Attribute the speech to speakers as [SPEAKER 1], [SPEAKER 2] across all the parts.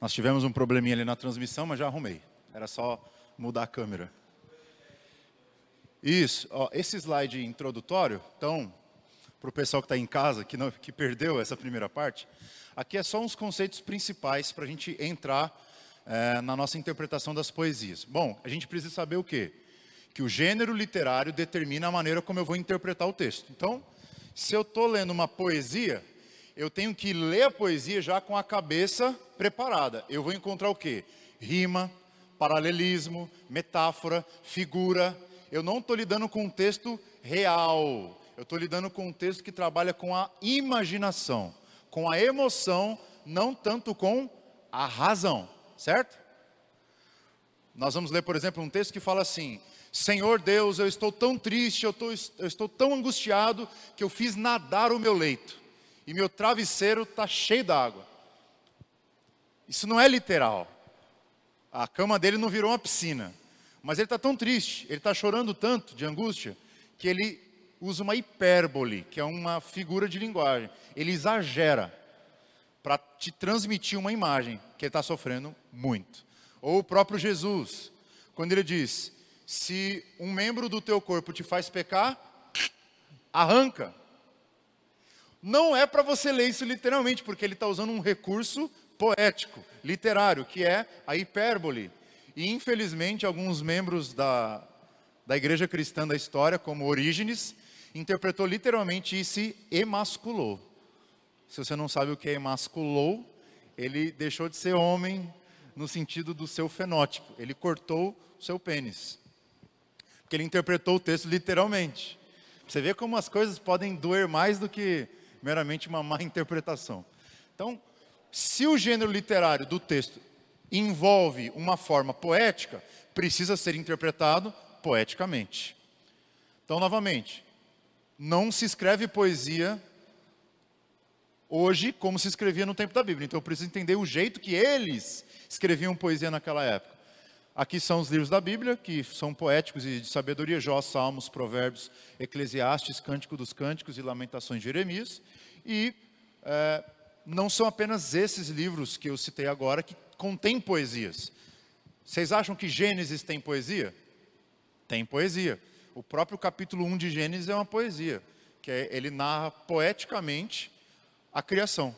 [SPEAKER 1] Nós tivemos um probleminha ali na transmissão, mas já arrumei. Era só mudar a câmera. Isso, ó, esse slide introdutório, então, para o pessoal que está em casa, que, não, que perdeu essa primeira parte, aqui é só uns conceitos principais para a gente entrar é, na nossa interpretação das poesias. Bom, a gente precisa saber o quê? Que o gênero literário determina a maneira como eu vou interpretar o texto. Então, se eu estou lendo uma poesia, eu tenho que ler a poesia já com a cabeça preparada. Eu vou encontrar o quê? Rima, paralelismo, metáfora, figura. Eu não estou lidando com um texto real. Eu estou lidando com um texto que trabalha com a imaginação, com a emoção, não tanto com a razão, certo? Nós vamos ler, por exemplo, um texto que fala assim: Senhor Deus, eu estou tão triste, eu, eu estou tão angustiado que eu fiz nadar o meu leito e meu travesseiro está cheio d'água. Isso não é literal. A cama dele não virou uma piscina. Mas ele está tão triste, ele está chorando tanto de angústia, que ele usa uma hipérbole, que é uma figura de linguagem. Ele exagera para te transmitir uma imagem que ele está sofrendo muito. Ou o próprio Jesus, quando ele diz: se um membro do teu corpo te faz pecar, arranca. Não é para você ler isso literalmente, porque ele está usando um recurso poético, literário, que é a hipérbole. E infelizmente alguns membros da, da igreja cristã da história, como Orígenes, interpretou literalmente e se emasculou. Se você não sabe o que é emasculou, ele deixou de ser homem no sentido do seu fenótipo. Ele cortou o seu pênis. Porque ele interpretou o texto literalmente. Você vê como as coisas podem doer mais do que meramente uma má interpretação. Então, se o gênero literário do texto envolve uma forma poética, precisa ser interpretado poeticamente. Então, novamente, não se escreve poesia hoje como se escrevia no tempo da Bíblia. Então, eu preciso entender o jeito que eles escreviam poesia naquela época. Aqui são os livros da Bíblia, que são poéticos e de sabedoria: Jó, Salmos, Provérbios, Eclesiastes, Cântico dos Cânticos e Lamentações de Jeremias. E é, não são apenas esses livros que eu citei agora que contêm poesias. Vocês acham que Gênesis tem poesia? Tem poesia. O próprio capítulo 1 de Gênesis é uma poesia, que é, ele narra poeticamente a criação.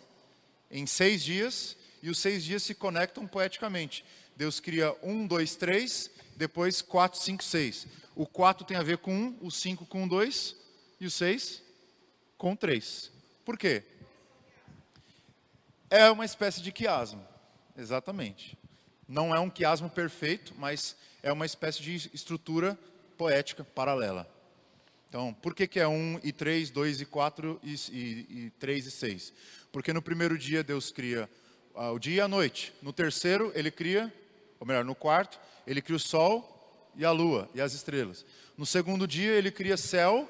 [SPEAKER 1] Em seis dias, e os seis dias se conectam poeticamente. Deus cria um, dois, três, depois quatro, cinco, seis. O quatro tem a ver com um, o cinco com dois e o seis com três. Por quê? É uma espécie de quiasmo, exatamente. Não é um quiasmo perfeito, mas é uma espécie de estrutura poética paralela. Então, por que, que é um e três, dois e quatro e, e, e três e seis? Porque no primeiro dia Deus cria ah, o dia e a noite. No terceiro, ele cria ou melhor, no quarto, ele cria o sol e a lua e as estrelas. No segundo dia, ele cria céu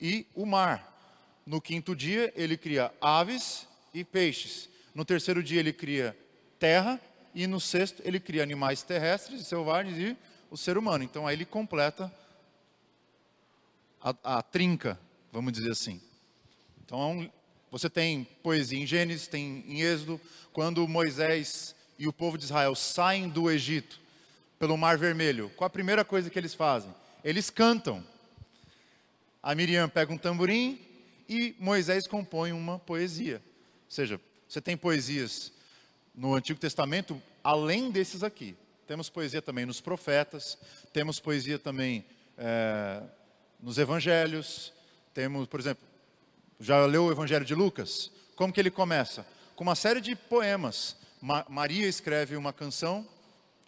[SPEAKER 1] e o mar. No quinto dia, ele cria aves e peixes. No terceiro dia, ele cria terra. E no sexto, ele cria animais terrestres e selvagens e o ser humano. Então, aí ele completa a, a trinca, vamos dizer assim. Então, você tem poesia em Gênesis, tem em Êxodo, quando Moisés e o povo de Israel saem do Egito pelo Mar Vermelho, qual a primeira coisa que eles fazem? Eles cantam. A Miriam pega um tamborim e Moisés compõe uma poesia. Ou seja, você tem poesias no Antigo Testamento além desses aqui. Temos poesia também nos profetas, temos poesia também é, nos evangelhos. Temos, por exemplo, já leu o Evangelho de Lucas? Como que ele começa? Com uma série de poemas Ma Maria escreve uma canção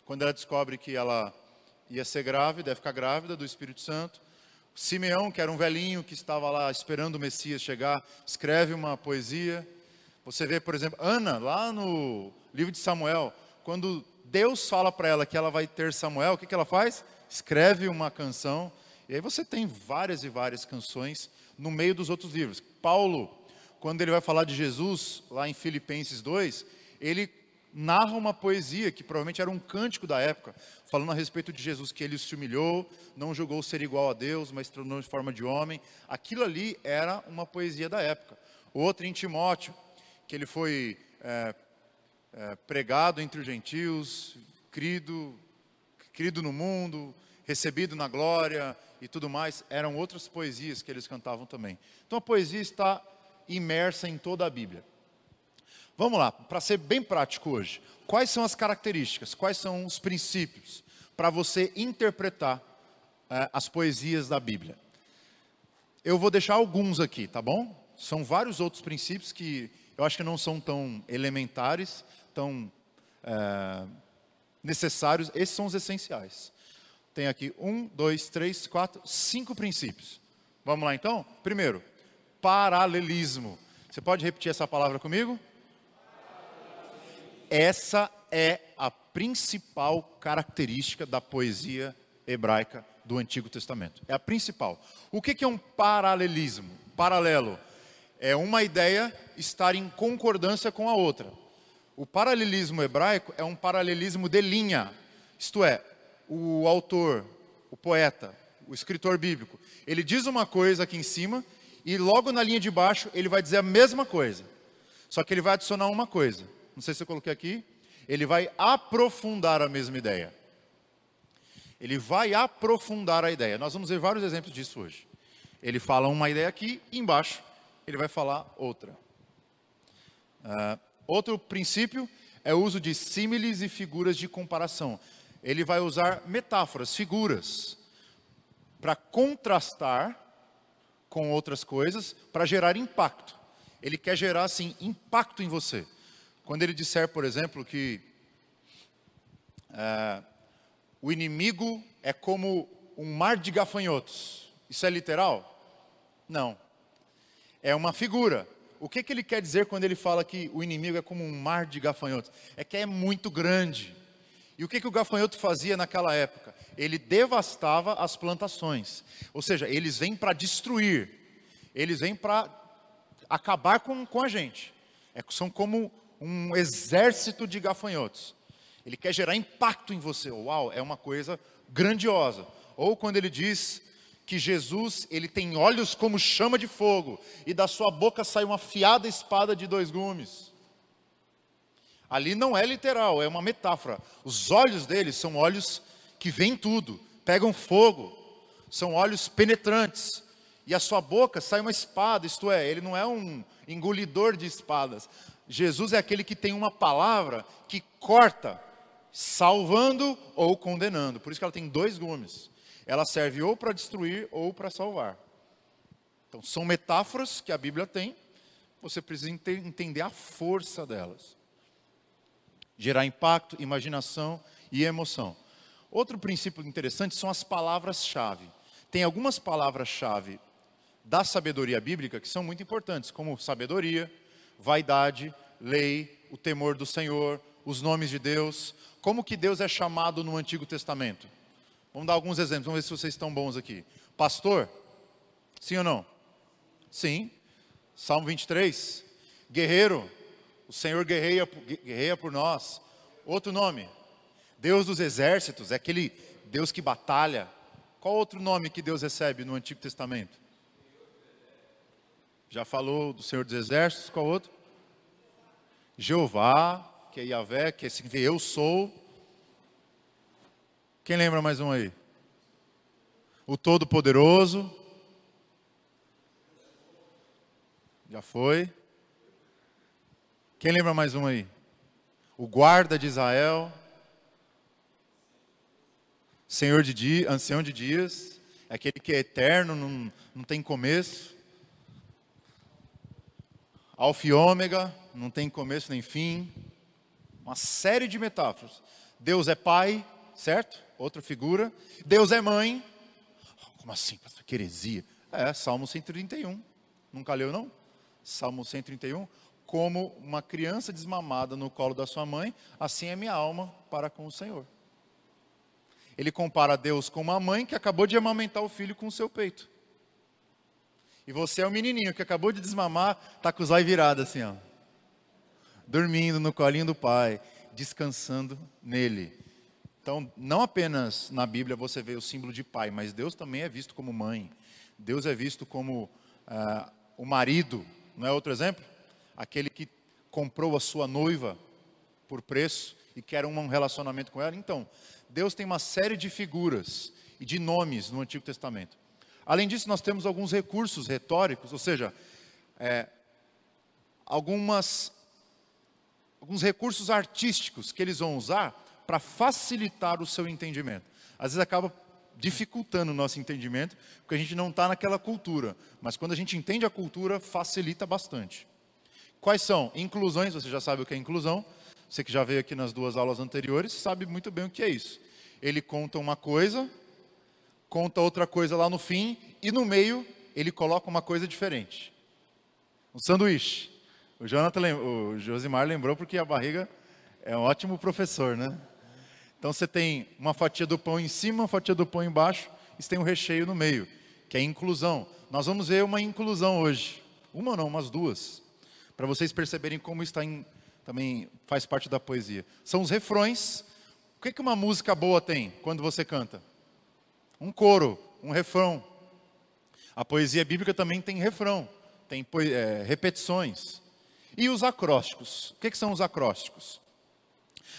[SPEAKER 1] quando ela descobre que ela ia ser grávida, ia ficar grávida do Espírito Santo. Simeão, que era um velhinho que estava lá esperando o Messias chegar, escreve uma poesia. Você vê, por exemplo, Ana, lá no livro de Samuel, quando Deus fala para ela que ela vai ter Samuel, o que, que ela faz? Escreve uma canção. E aí você tem várias e várias canções no meio dos outros livros. Paulo, quando ele vai falar de Jesus, lá em Filipenses 2, ele narra uma poesia que provavelmente era um cântico da época, falando a respeito de Jesus, que ele se humilhou, não julgou ser igual a Deus, mas tornou de forma de homem. Aquilo ali era uma poesia da época. Outra em Timóteo, que ele foi é, é, pregado entre os gentios, crido, crido no mundo, recebido na glória e tudo mais, eram outras poesias que eles cantavam também. Então a poesia está imersa em toda a Bíblia. Vamos lá, para ser bem prático hoje, quais são as características, quais são os princípios para você interpretar é, as poesias da Bíblia? Eu vou deixar alguns aqui, tá bom? São vários outros princípios que eu acho que não são tão elementares, tão é, necessários. Esses são os essenciais. Tem aqui um, dois, três, quatro, cinco princípios. Vamos lá então? Primeiro, paralelismo. Você pode repetir essa palavra comigo? Essa é a principal característica da poesia hebraica do Antigo Testamento. É a principal. O que é um paralelismo? Paralelo é uma ideia estar em concordância com a outra. O paralelismo hebraico é um paralelismo de linha, isto é, o autor, o poeta, o escritor bíblico, ele diz uma coisa aqui em cima e logo na linha de baixo ele vai dizer a mesma coisa. Só que ele vai adicionar uma coisa. Não sei se eu coloquei aqui. Ele vai aprofundar a mesma ideia. Ele vai aprofundar a ideia. Nós vamos ver vários exemplos disso hoje. Ele fala uma ideia aqui embaixo ele vai falar outra. Uh, outro princípio é o uso de símiles e figuras de comparação. Ele vai usar metáforas, figuras, para contrastar com outras coisas, para gerar impacto. Ele quer gerar, assim, impacto em você. Quando ele disser, por exemplo, que uh, o inimigo é como um mar de gafanhotos, isso é literal? Não é uma figura. O que, que ele quer dizer quando ele fala que o inimigo é como um mar de gafanhotos? É que é muito grande. E o que, que o gafanhoto fazia naquela época? Ele devastava as plantações. Ou seja, eles vêm para destruir. Eles vêm para acabar com, com a gente. É, são como um exército de gafanhotos. Ele quer gerar impacto em você. Uau, é uma coisa grandiosa. Ou quando ele diz que Jesus, ele tem olhos como chama de fogo, e da sua boca sai uma afiada espada de dois gumes. Ali não é literal, é uma metáfora. Os olhos dele são olhos que veem tudo, pegam fogo, são olhos penetrantes. E a sua boca sai uma espada, isto é, ele não é um engolidor de espadas. Jesus é aquele que tem uma palavra que corta, salvando ou condenando. Por isso que ela tem dois gumes ela serve ou para destruir ou para salvar. Então, são metáforas que a Bíblia tem, você precisa entender a força delas. Gerar impacto, imaginação e emoção. Outro princípio interessante são as palavras-chave. Tem algumas palavras-chave da sabedoria bíblica que são muito importantes, como sabedoria, vaidade, lei, o temor do Senhor, os nomes de Deus. Como que Deus é chamado no Antigo Testamento? Vamos dar alguns exemplos, vamos ver se vocês estão bons aqui. Pastor? Sim ou não? Sim. Salmo 23. Guerreiro? O Senhor guerreia, guerreia por nós. Outro nome? Deus dos exércitos, é aquele Deus que batalha. Qual outro nome que Deus recebe no Antigo Testamento? Já falou do Senhor dos Exércitos, qual outro? Jeová, que é Yahvé, que é que eu sou. Quem lembra mais um aí? O Todo-Poderoso. Já foi. Quem lembra mais um aí? O guarda de Israel. Senhor de dias, ancião de dias, é aquele que é eterno, não, não tem começo. Alfa e ômega, não tem começo nem fim. Uma série de metáforas. Deus é pai, certo? outra figura. Deus é mãe. Como assim, pastor? Que heresia. É, Salmo 131. Nunca leu, não? Salmo 131. Como uma criança desmamada no colo da sua mãe, assim é minha alma para com o Senhor. Ele compara Deus com uma mãe que acabou de amamentar o filho com o seu peito. E você é o menininho que acabou de desmamar, está com os olhos virados assim, ó. Dormindo no colinho do pai, descansando nele. Então, não apenas na Bíblia você vê o símbolo de pai, mas Deus também é visto como mãe. Deus é visto como uh, o marido, não é outro exemplo? Aquele que comprou a sua noiva por preço e quer um relacionamento com ela. Então, Deus tem uma série de figuras e de nomes no Antigo Testamento. Além disso, nós temos alguns recursos retóricos, ou seja, é, algumas, alguns recursos artísticos que eles vão usar para facilitar o seu entendimento. Às vezes acaba dificultando o nosso entendimento, porque a gente não está naquela cultura. Mas quando a gente entende a cultura, facilita bastante. Quais são? Inclusões, você já sabe o que é inclusão. Você que já veio aqui nas duas aulas anteriores, sabe muito bem o que é isso. Ele conta uma coisa, conta outra coisa lá no fim, e no meio ele coloca uma coisa diferente. Um sanduíche. O, Jonathan, o Josimar lembrou porque a barriga é um ótimo professor, né? Então você tem uma fatia do pão em cima, uma fatia do pão embaixo, e você tem um recheio no meio, que é inclusão. Nós vamos ver uma inclusão hoje. Uma não, umas duas. Para vocês perceberem como está em, também faz parte da poesia. São os refrões. O que, que uma música boa tem quando você canta? Um coro, um refrão. A poesia bíblica também tem refrão, tem é, repetições. E os acrósticos. O que, que são os acrósticos?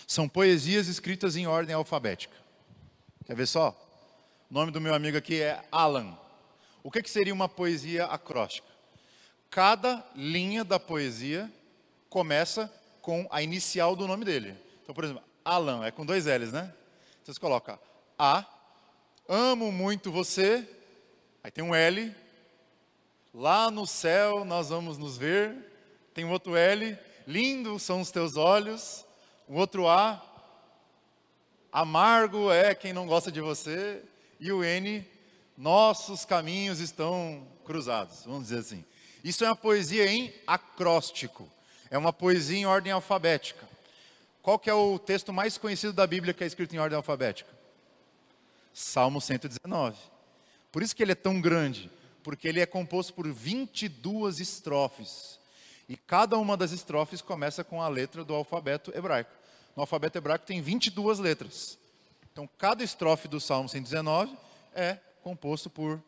[SPEAKER 1] São poesias escritas em ordem alfabética. Quer ver só? O nome do meu amigo aqui é Alan. O que, que seria uma poesia acróstica? Cada linha da poesia começa com a inicial do nome dele. Então, por exemplo, Alan é com dois L's, né? Então, você coloca A, amo muito você, aí tem um L, lá no céu nós vamos nos ver, tem um outro L, lindos são os teus olhos, o outro A, amargo é quem não gosta de você. E o N, nossos caminhos estão cruzados, vamos dizer assim. Isso é uma poesia em acróstico. É uma poesia em ordem alfabética. Qual que é o texto mais conhecido da Bíblia que é escrito em ordem alfabética? Salmo 119. Por isso que ele é tão grande, porque ele é composto por 22 estrofes. E cada uma das estrofes começa com a letra do alfabeto hebraico. No alfabeto hebraico tem 22 letras. Então, cada estrofe do Salmo 119 é composto por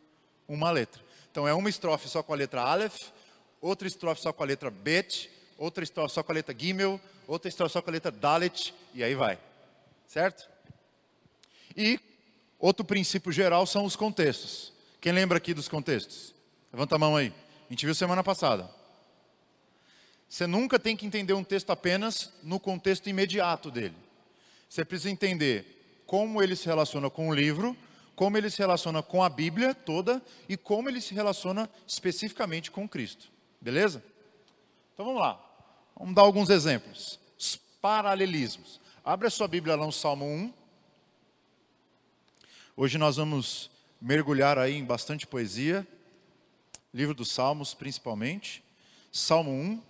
[SPEAKER 1] uma letra. Então, é uma estrofe só com a letra Aleph, outra estrofe só com a letra Bet, outra estrofe só com a letra Gimel, outra estrofe só com a letra Dalet, e aí vai. Certo? E outro princípio geral são os contextos. Quem lembra aqui dos contextos? Levanta a mão aí. A gente viu semana passada. Você nunca tem que entender um texto apenas no contexto imediato dele. Você precisa entender como ele se relaciona com o livro, como ele se relaciona com a Bíblia toda e como ele se relaciona especificamente com Cristo. Beleza? Então vamos lá. Vamos dar alguns exemplos. Os paralelismos. Abre a sua Bíblia lá no Salmo 1. Hoje nós vamos mergulhar aí em bastante poesia. Livro dos Salmos, principalmente. Salmo 1.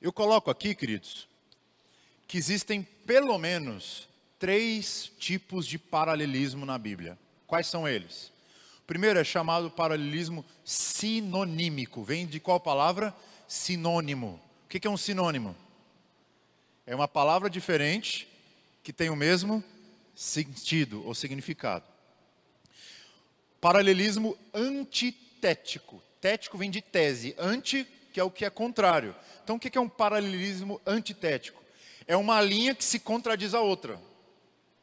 [SPEAKER 1] Eu coloco aqui, queridos, que existem pelo menos três tipos de paralelismo na Bíblia. Quais são eles? O primeiro é chamado paralelismo sinonímico. Vem de qual palavra? Sinônimo. O que é um sinônimo? É uma palavra diferente que tem o mesmo sentido ou significado. Paralelismo antitético. Tético vem de tese. Anti, que é o que é contrário. Então, o que é um paralelismo antitético? É uma linha que se contradiz a outra.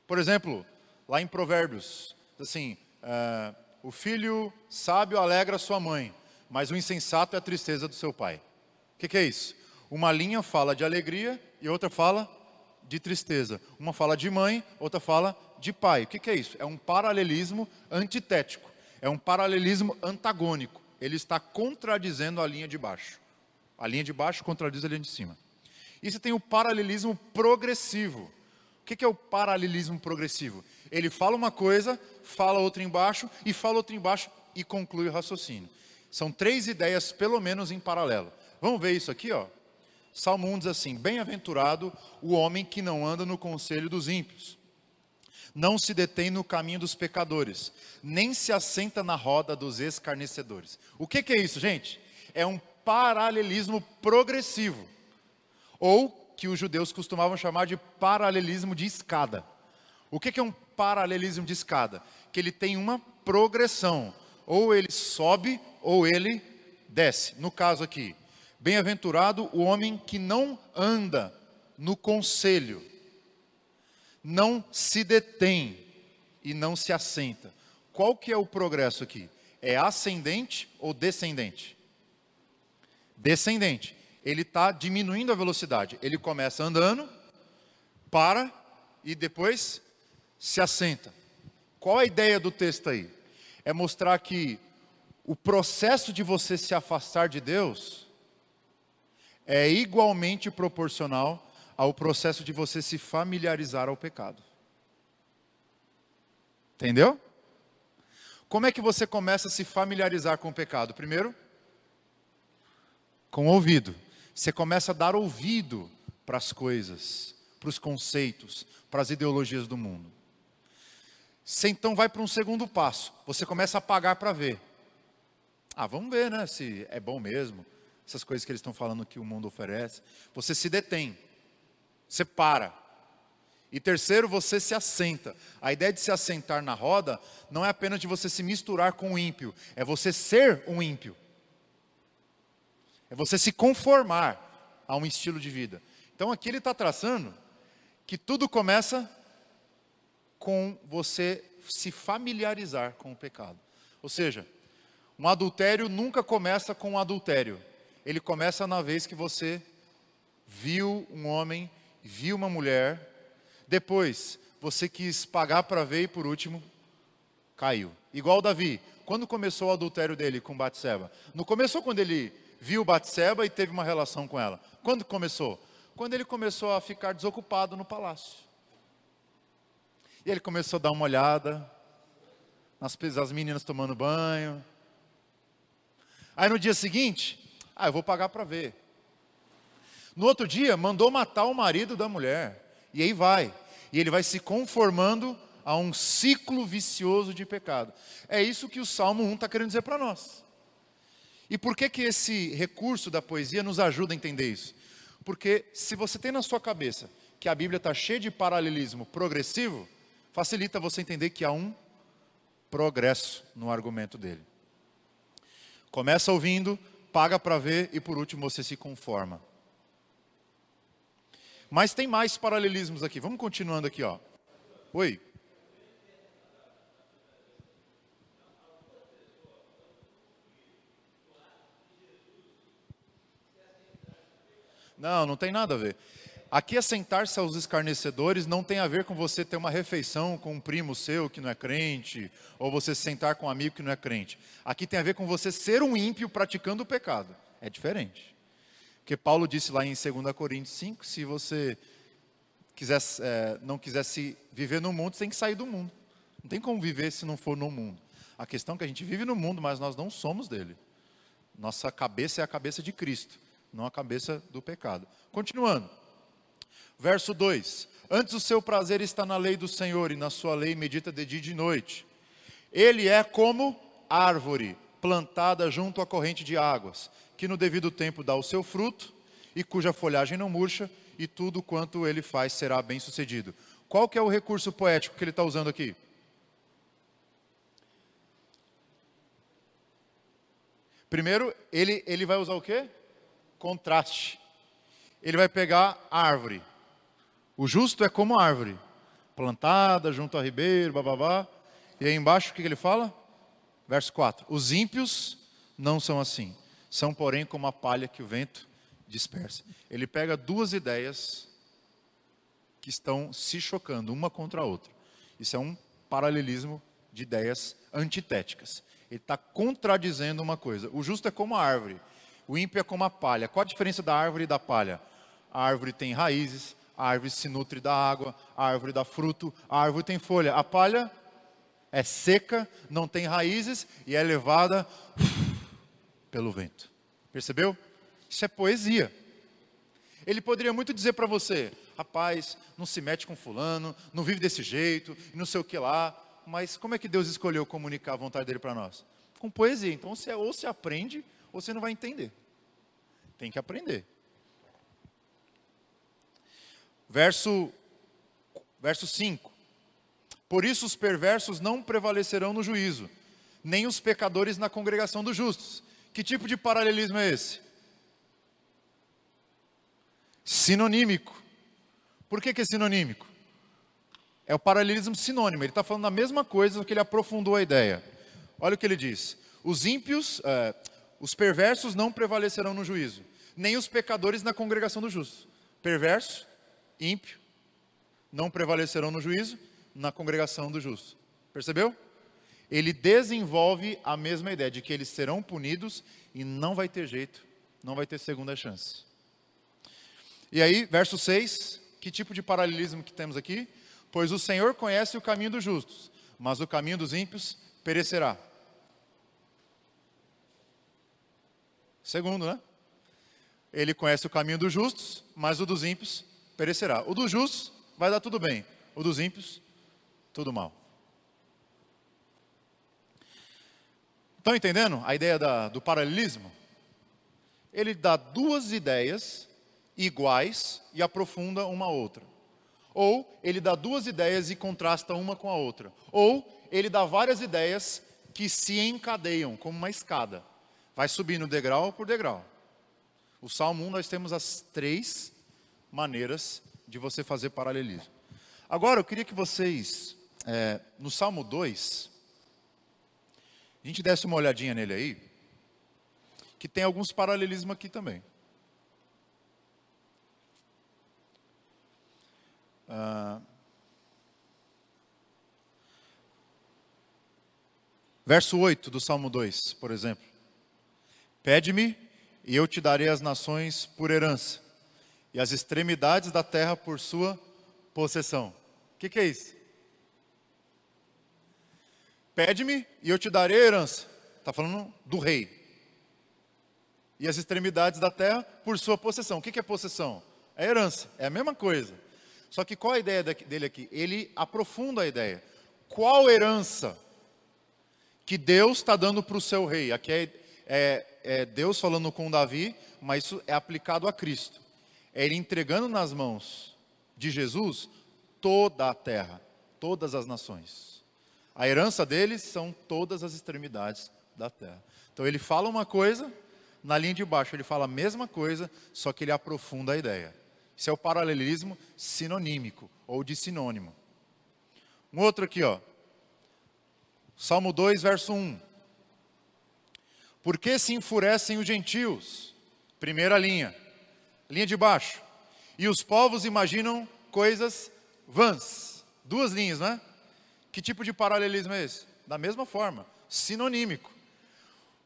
[SPEAKER 1] Por exemplo, lá em Provérbios, assim, uh, o filho sábio alegra sua mãe, mas o insensato é a tristeza do seu pai. O que, que é isso? Uma linha fala de alegria e outra fala de tristeza. Uma fala de mãe, outra fala de pai. O que, que é isso? É um paralelismo antitético. É um paralelismo antagônico. Ele está contradizendo a linha de baixo. A linha de baixo contradiz a linha de cima. E você tem o paralelismo progressivo. O que é o paralelismo progressivo? Ele fala uma coisa, fala outra embaixo, e fala outra embaixo e conclui o raciocínio. São três ideias, pelo menos, em paralelo. Vamos ver isso aqui, ó. Salmo 1 diz assim: Bem-aventurado o homem que não anda no conselho dos ímpios, não se detém no caminho dos pecadores, nem se assenta na roda dos escarnecedores. O que, que é isso, gente? É um paralelismo progressivo, ou que os judeus costumavam chamar de paralelismo de escada. O que é um paralelismo de escada? que ele tem uma progressão. Ou ele sobe ou ele desce. No caso aqui, bem-aventurado o homem que não anda no conselho, não se detém e não se assenta. Qual que é o progresso aqui? É ascendente ou descendente? Descendente. Ele está diminuindo a velocidade. Ele começa andando, para e depois se assenta. Qual a ideia do texto aí? É mostrar que o processo de você se afastar de Deus é igualmente proporcional ao processo de você se familiarizar ao pecado. Entendeu? Como é que você começa a se familiarizar com o pecado? Primeiro, com o ouvido. Você começa a dar ouvido para as coisas, para os conceitos, para as ideologias do mundo. Você então vai para um segundo passo. Você começa a pagar para ver. Ah, vamos ver, né? Se é bom mesmo. Essas coisas que eles estão falando que o mundo oferece. Você se detém. Você para. E terceiro, você se assenta. A ideia de se assentar na roda não é apenas de você se misturar com o ímpio, é você ser um ímpio. É você se conformar a um estilo de vida. Então aqui ele está traçando que tudo começa com você se familiarizar com o pecado. Ou seja, um adultério nunca começa com um adultério. Ele começa na vez que você viu um homem, viu uma mulher, depois você quis pagar para ver e por último caiu. Igual Davi, quando começou o adultério dele com Batseba? Não começou quando ele viu Batseba e teve uma relação com ela. Quando começou? quando ele começou a ficar desocupado no palácio. E ele começou a dar uma olhada nas as meninas tomando banho. Aí no dia seguinte, ah, eu vou pagar para ver. No outro dia, mandou matar o marido da mulher. E aí vai. E ele vai se conformando a um ciclo vicioso de pecado. É isso que o Salmo 1 está querendo dizer para nós. E por que, que esse recurso da poesia nos ajuda a entender isso? Porque se você tem na sua cabeça que a Bíblia está cheia de paralelismo progressivo, facilita você entender que há um progresso no argumento dele. Começa ouvindo, paga para ver e por último você se conforma. Mas tem mais paralelismos aqui. Vamos continuando aqui, ó. Oi. Não, não tem nada a ver. Aqui assentar-se aos escarnecedores não tem a ver com você ter uma refeição com um primo seu que não é crente, ou você sentar com um amigo que não é crente. Aqui tem a ver com você ser um ímpio praticando o pecado. É diferente. Porque Paulo disse lá em 2 Coríntios 5, se você quiser, é, não quisesse viver no mundo, você tem que sair do mundo. Não tem como viver se não for no mundo. A questão é que a gente vive no mundo, mas nós não somos dele. Nossa cabeça é a cabeça de Cristo não a cabeça do pecado. Continuando. Verso 2: Antes o seu prazer está na lei do Senhor, e na sua lei medita de dia e de noite. Ele é como árvore plantada junto à corrente de águas, que no devido tempo dá o seu fruto, e cuja folhagem não murcha, e tudo quanto ele faz será bem sucedido. Qual que é o recurso poético que ele está usando aqui? Primeiro, ele, ele vai usar o quê? contraste. Ele vai pegar a árvore. O justo é como árvore, plantada junto a ribeiro, bababá. E aí embaixo o que ele fala? Verso 4: Os ímpios não são assim, são porém como a palha que o vento dispersa. Ele pega duas ideias que estão se chocando uma contra a outra. Isso é um paralelismo de ideias antitéticas. Ele está contradizendo uma coisa. O justo é como a árvore. O ímpio é como a palha. Qual a diferença da árvore e da palha? A árvore tem raízes, a árvore se nutre da água, a árvore dá fruto, a árvore tem folha. A palha é seca, não tem raízes e é levada pelo vento. Percebeu? Isso é poesia. Ele poderia muito dizer para você, rapaz, não se mete com fulano, não vive desse jeito, não sei o que lá. Mas como é que Deus escolheu comunicar a vontade dele para nós? Com poesia. Então você ou se aprende você não vai entender. Tem que aprender. Verso, verso 5. Por isso os perversos não prevalecerão no juízo, nem os pecadores na congregação dos justos. Que tipo de paralelismo é esse? Sinonímico. Por que, que é sinonímico? É o paralelismo sinônimo. Ele está falando da mesma coisa, que ele aprofundou a ideia. Olha o que ele diz: os ímpios, é, os perversos não prevalecerão no juízo, nem os pecadores na congregação dos justos. Perverso, ímpio, não prevalecerão no juízo, na congregação dos justos. Percebeu? Ele desenvolve a mesma ideia de que eles serão punidos e não vai ter jeito, não vai ter segunda chance. E aí, verso 6, que tipo de paralelismo que temos aqui? Pois o Senhor conhece o caminho dos justos, mas o caminho dos ímpios perecerá. Segundo, né? Ele conhece o caminho dos justos, mas o dos ímpios perecerá. O dos justos vai dar tudo bem, o dos ímpios, tudo mal. Estão entendendo a ideia da, do paralelismo? Ele dá duas ideias iguais e aprofunda uma outra. Ou ele dá duas ideias e contrasta uma com a outra. Ou ele dá várias ideias que se encadeiam como uma escada. Vai subindo degrau por degrau. O Salmo 1 nós temos as três maneiras de você fazer paralelismo. Agora eu queria que vocês, é, no Salmo 2, a gente desse uma olhadinha nele aí, que tem alguns paralelismos aqui também. Ah, verso 8 do Salmo 2, por exemplo. Pede-me e eu te darei as nações por herança, e as extremidades da terra por sua possessão. O que, que é isso? Pede-me e eu te darei a herança. Está falando do rei. E as extremidades da terra por sua possessão. O que, que é possessão? É herança. É a mesma coisa. Só que qual a ideia dele aqui? Ele aprofunda a ideia. Qual herança que Deus está dando para o seu rei? Aqui é, é, é, Deus falando com Davi, mas isso é aplicado a Cristo. É ele entregando nas mãos de Jesus toda a terra, todas as nações. A herança deles são todas as extremidades da terra. Então ele fala uma coisa, na linha de baixo ele fala a mesma coisa, só que ele aprofunda a ideia. Isso é o paralelismo sinonímico ou de sinônimo. Um outro aqui, ó. Salmo 2, verso 1. Por que se enfurecem os gentios? Primeira linha. Linha de baixo. E os povos imaginam coisas vãs. Duas linhas, né? Que tipo de paralelismo é esse? Da mesma forma, sinonímico.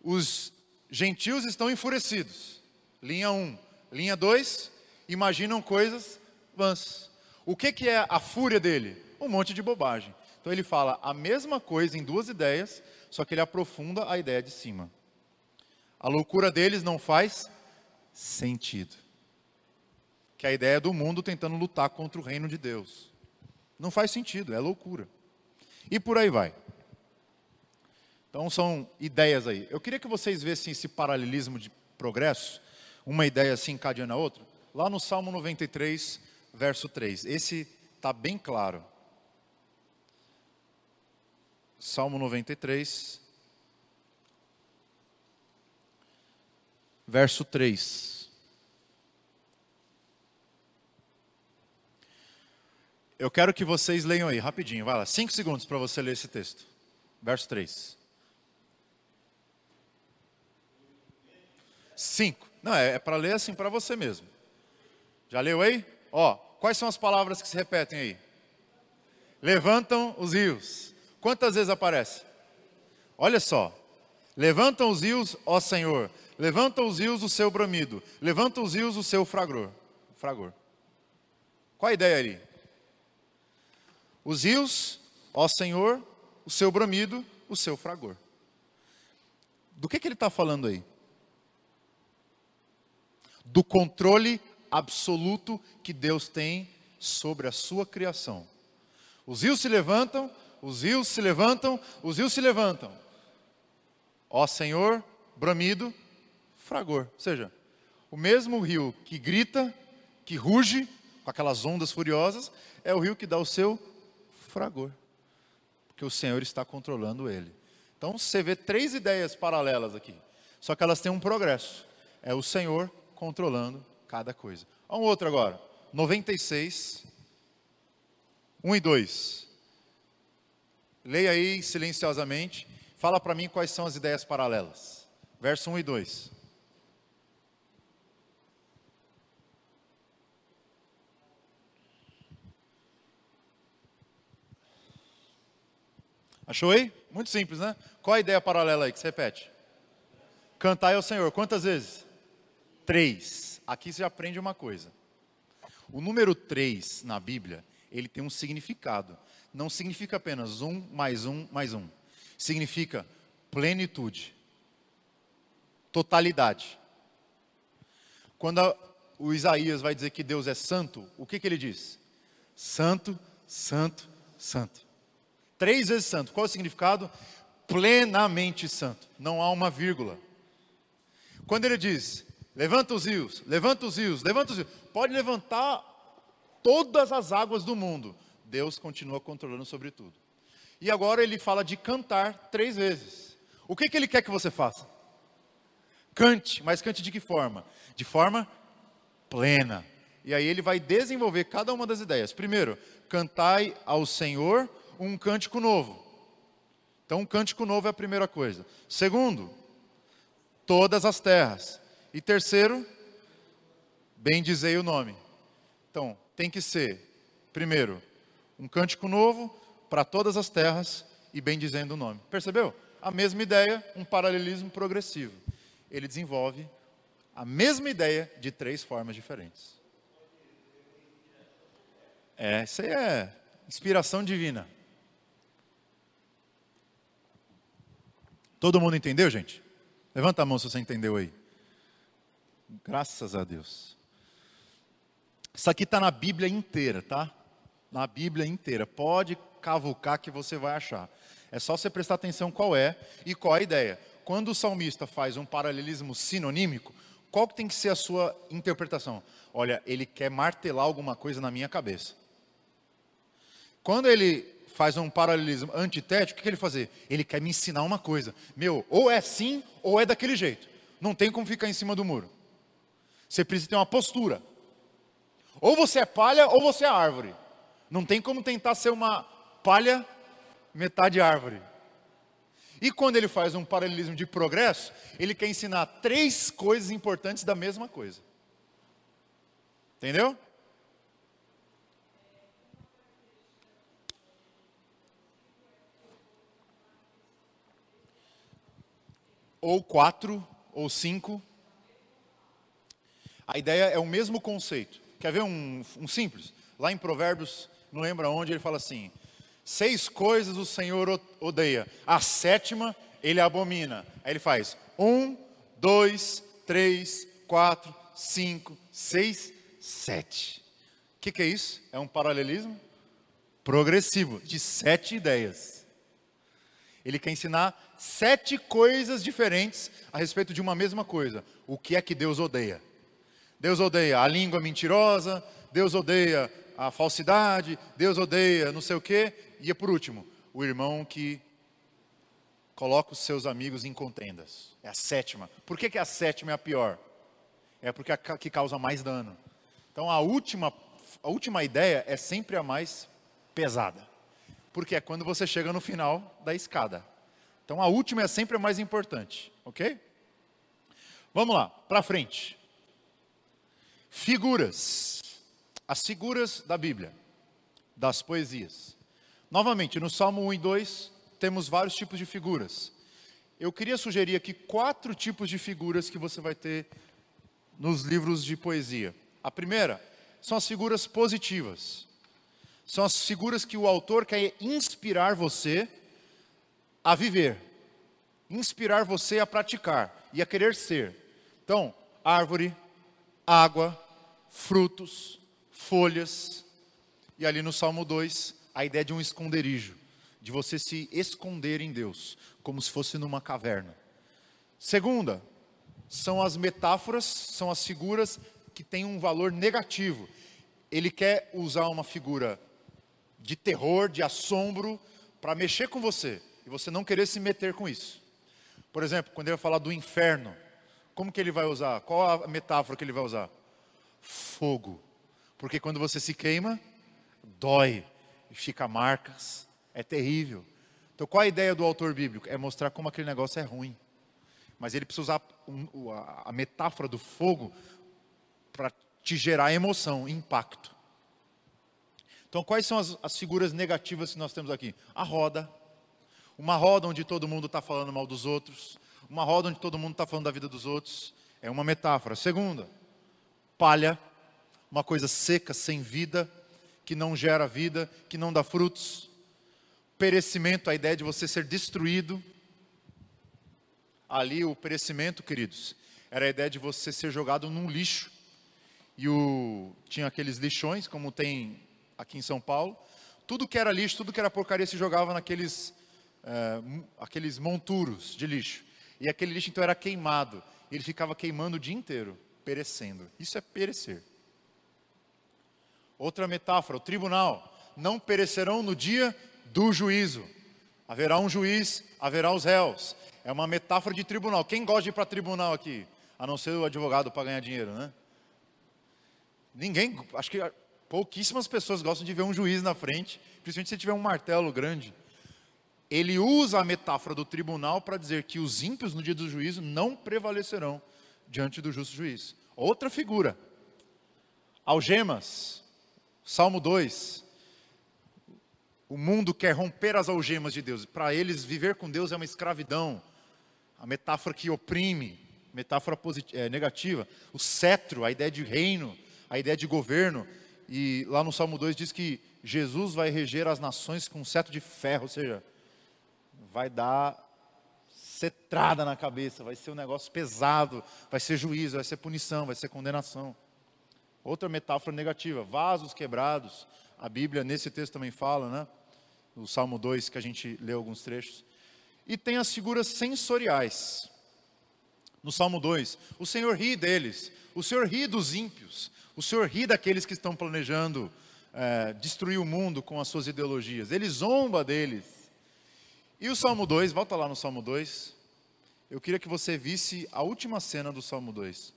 [SPEAKER 1] Os gentios estão enfurecidos. Linha 1. Linha 2, imaginam coisas vãs. O que, que é a fúria dele? Um monte de bobagem. Então ele fala a mesma coisa em duas ideias, só que ele aprofunda a ideia de cima. A loucura deles não faz sentido. Que é a ideia do mundo tentando lutar contra o reino de Deus. Não faz sentido, é loucura. E por aí vai. Então são ideias aí. Eu queria que vocês vissem esse paralelismo de progresso, uma ideia assim encadeando a outra lá no Salmo 93, verso 3. Esse está bem claro. Salmo 93, verso 3. Eu quero que vocês leiam aí, rapidinho, vai lá, cinco segundos para você ler esse texto. Verso 3. Cinco. Não, é, é para ler assim para você mesmo. Já leu aí? Ó, quais são as palavras que se repetem aí? Levantam os rios. Quantas vezes aparece? Olha só. Levantam os rios, ó Senhor. Levanta os rios o seu bramido. Levanta os rios o seu fragor. Fragor. Qual a ideia ali? Os rios, ó Senhor, o seu bramido, o seu fragor. Do que, que ele está falando aí? Do controle absoluto que Deus tem sobre a sua criação. Os rios se levantam, os rios se levantam, os rios se levantam. Ó Senhor, bramido, fragor. Ou seja, o mesmo rio que grita, que ruge, com aquelas ondas furiosas, é o rio que dá o seu fragor. porque o Senhor está controlando ele. Então você vê três ideias paralelas aqui, só que elas têm um progresso. É o Senhor controlando cada coisa. Olha um outro agora. 96, 1 e 2. Leia aí silenciosamente. Fala para mim quais são as ideias paralelas. Verso 1 e 2. Achou aí? Muito simples, né? Qual a ideia paralela aí que você repete? Cantai ao Senhor. Quantas vezes? Três. Aqui você aprende uma coisa. O número três na Bíblia, ele tem um significado. Não significa apenas um, mais um, mais um. Significa plenitude. Totalidade. Quando a, o Isaías vai dizer que Deus é santo, o que, que ele diz? Santo, santo, santo. Três vezes santo. Qual é o significado? Plenamente santo. Não há uma vírgula. Quando ele diz, levanta os rios, levanta os rios, levanta os rios, pode levantar todas as águas do mundo. Deus continua controlando sobre tudo. E agora ele fala de cantar três vezes. O que, que ele quer que você faça? Cante, mas cante de que forma? De forma plena. E aí ele vai desenvolver cada uma das ideias. Primeiro, cantai ao Senhor um cântico novo. Então, um cântico novo é a primeira coisa. Segundo, todas as terras. E terceiro, bendizei o nome. Então, tem que ser, primeiro, um cântico novo para todas as terras e bendizendo o nome. Percebeu? A mesma ideia, um paralelismo progressivo. Ele desenvolve a mesma ideia de três formas diferentes. É, isso aí é inspiração divina. Todo mundo entendeu, gente? Levanta a mão se você entendeu aí. Graças a Deus. Isso aqui está na Bíblia inteira, tá? Na Bíblia inteira. Pode cavucar que você vai achar. É só você prestar atenção qual é e qual a ideia. Quando o salmista faz um paralelismo sinonímico, qual que tem que ser a sua interpretação? Olha, ele quer martelar alguma coisa na minha cabeça. Quando ele faz um paralelismo antitético, o que ele fazer? Ele quer me ensinar uma coisa. Meu, ou é assim, ou é daquele jeito. Não tem como ficar em cima do muro. Você precisa ter uma postura. Ou você é palha, ou você é árvore. Não tem como tentar ser uma palha, metade árvore. E quando ele faz um paralelismo de progresso, ele quer ensinar três coisas importantes da mesma coisa. Entendeu? Ou quatro, ou cinco. A ideia é o mesmo conceito. Quer ver um, um simples? Lá em Provérbios, não lembra onde, ele fala assim: Seis coisas o Senhor odeia, a sétima ele abomina. Aí ele faz um, dois, três, quatro, cinco, seis, sete. O que, que é isso? É um paralelismo progressivo de sete ideias. Ele quer ensinar sete coisas diferentes a respeito de uma mesma coisa. O que é que Deus odeia? Deus odeia a língua mentirosa, Deus odeia a falsidade, Deus odeia não sei o quê. E por último, o irmão que coloca os seus amigos em contendas. É a sétima. Por que, que a sétima é a pior? É porque é a que causa mais dano. Então a última, a última ideia é sempre a mais pesada. Porque é quando você chega no final da escada. Então a última é sempre a mais importante, ok? Vamos lá, para frente. Figuras. As figuras da Bíblia, das poesias. Novamente, no Salmo 1 e 2, temos vários tipos de figuras. Eu queria sugerir aqui quatro tipos de figuras que você vai ter nos livros de poesia. A primeira são as figuras positivas. São as figuras que o autor quer inspirar você a viver, inspirar você a praticar e a querer ser. Então, árvore, água, frutos, folhas. E ali no Salmo 2, a ideia de um esconderijo, de você se esconder em Deus, como se fosse numa caverna. Segunda, são as metáforas, são as figuras que têm um valor negativo. Ele quer usar uma figura de terror, de assombro, para mexer com você e você não querer se meter com isso. Por exemplo, quando ele vai falar do inferno, como que ele vai usar? Qual a metáfora que ele vai usar? Fogo. Porque quando você se queima, dói, fica marcas, é terrível. Então, qual a ideia do autor bíblico? É mostrar como aquele negócio é ruim. Mas ele precisa usar a metáfora do fogo para te gerar emoção, impacto. Então, quais são as, as, figuras negativas que nós temos aqui? A roda. Uma roda onde todo mundo está falando mal dos outros. Uma roda onde todo mundo está falando da vida dos outros. É uma metáfora. Segunda, palha. Uma coisa seca, sem vida, que não gera vida, que não dá frutos. Perecimento, a ideia de você ser destruído. Ali, o perecimento, queridos, era a ideia de você ser jogado num lixo e o, tinha aqueles lixões, como tem aqui em São Paulo. Tudo que era lixo, tudo que era porcaria se jogava naqueles é, aqueles monturos de lixo. E aquele lixo então era queimado. Ele ficava queimando o dia inteiro, perecendo. Isso é perecer. Outra metáfora, o tribunal. Não perecerão no dia do juízo. Haverá um juiz, haverá os réus. É uma metáfora de tribunal. Quem gosta de ir para tribunal aqui? A não ser o advogado para ganhar dinheiro, né? Ninguém, acho que pouquíssimas pessoas gostam de ver um juiz na frente, principalmente se tiver um martelo grande. Ele usa a metáfora do tribunal para dizer que os ímpios no dia do juízo não prevalecerão diante do justo juiz. Outra figura. Algemas. Salmo 2. O mundo quer romper as algemas de Deus. Para eles, viver com Deus é uma escravidão. A metáfora que oprime, metáfora é, negativa. O cetro, a ideia de reino a ideia de governo. E lá no Salmo 2 diz que Jesus vai reger as nações com um cetro de ferro, ou seja, vai dar cetrada na cabeça, vai ser um negócio pesado, vai ser juízo, vai ser punição, vai ser condenação. Outra metáfora negativa, vasos quebrados. A Bíblia nesse texto também fala, né? No Salmo 2, que a gente leu alguns trechos. E tem as figuras sensoriais. No Salmo 2, o Senhor ri deles, o Senhor ri dos ímpios, o Senhor ri daqueles que estão planejando é, destruir o mundo com as suas ideologias. Ele zomba deles. E o Salmo 2, volta lá no Salmo 2. Eu queria que você visse a última cena do Salmo 2.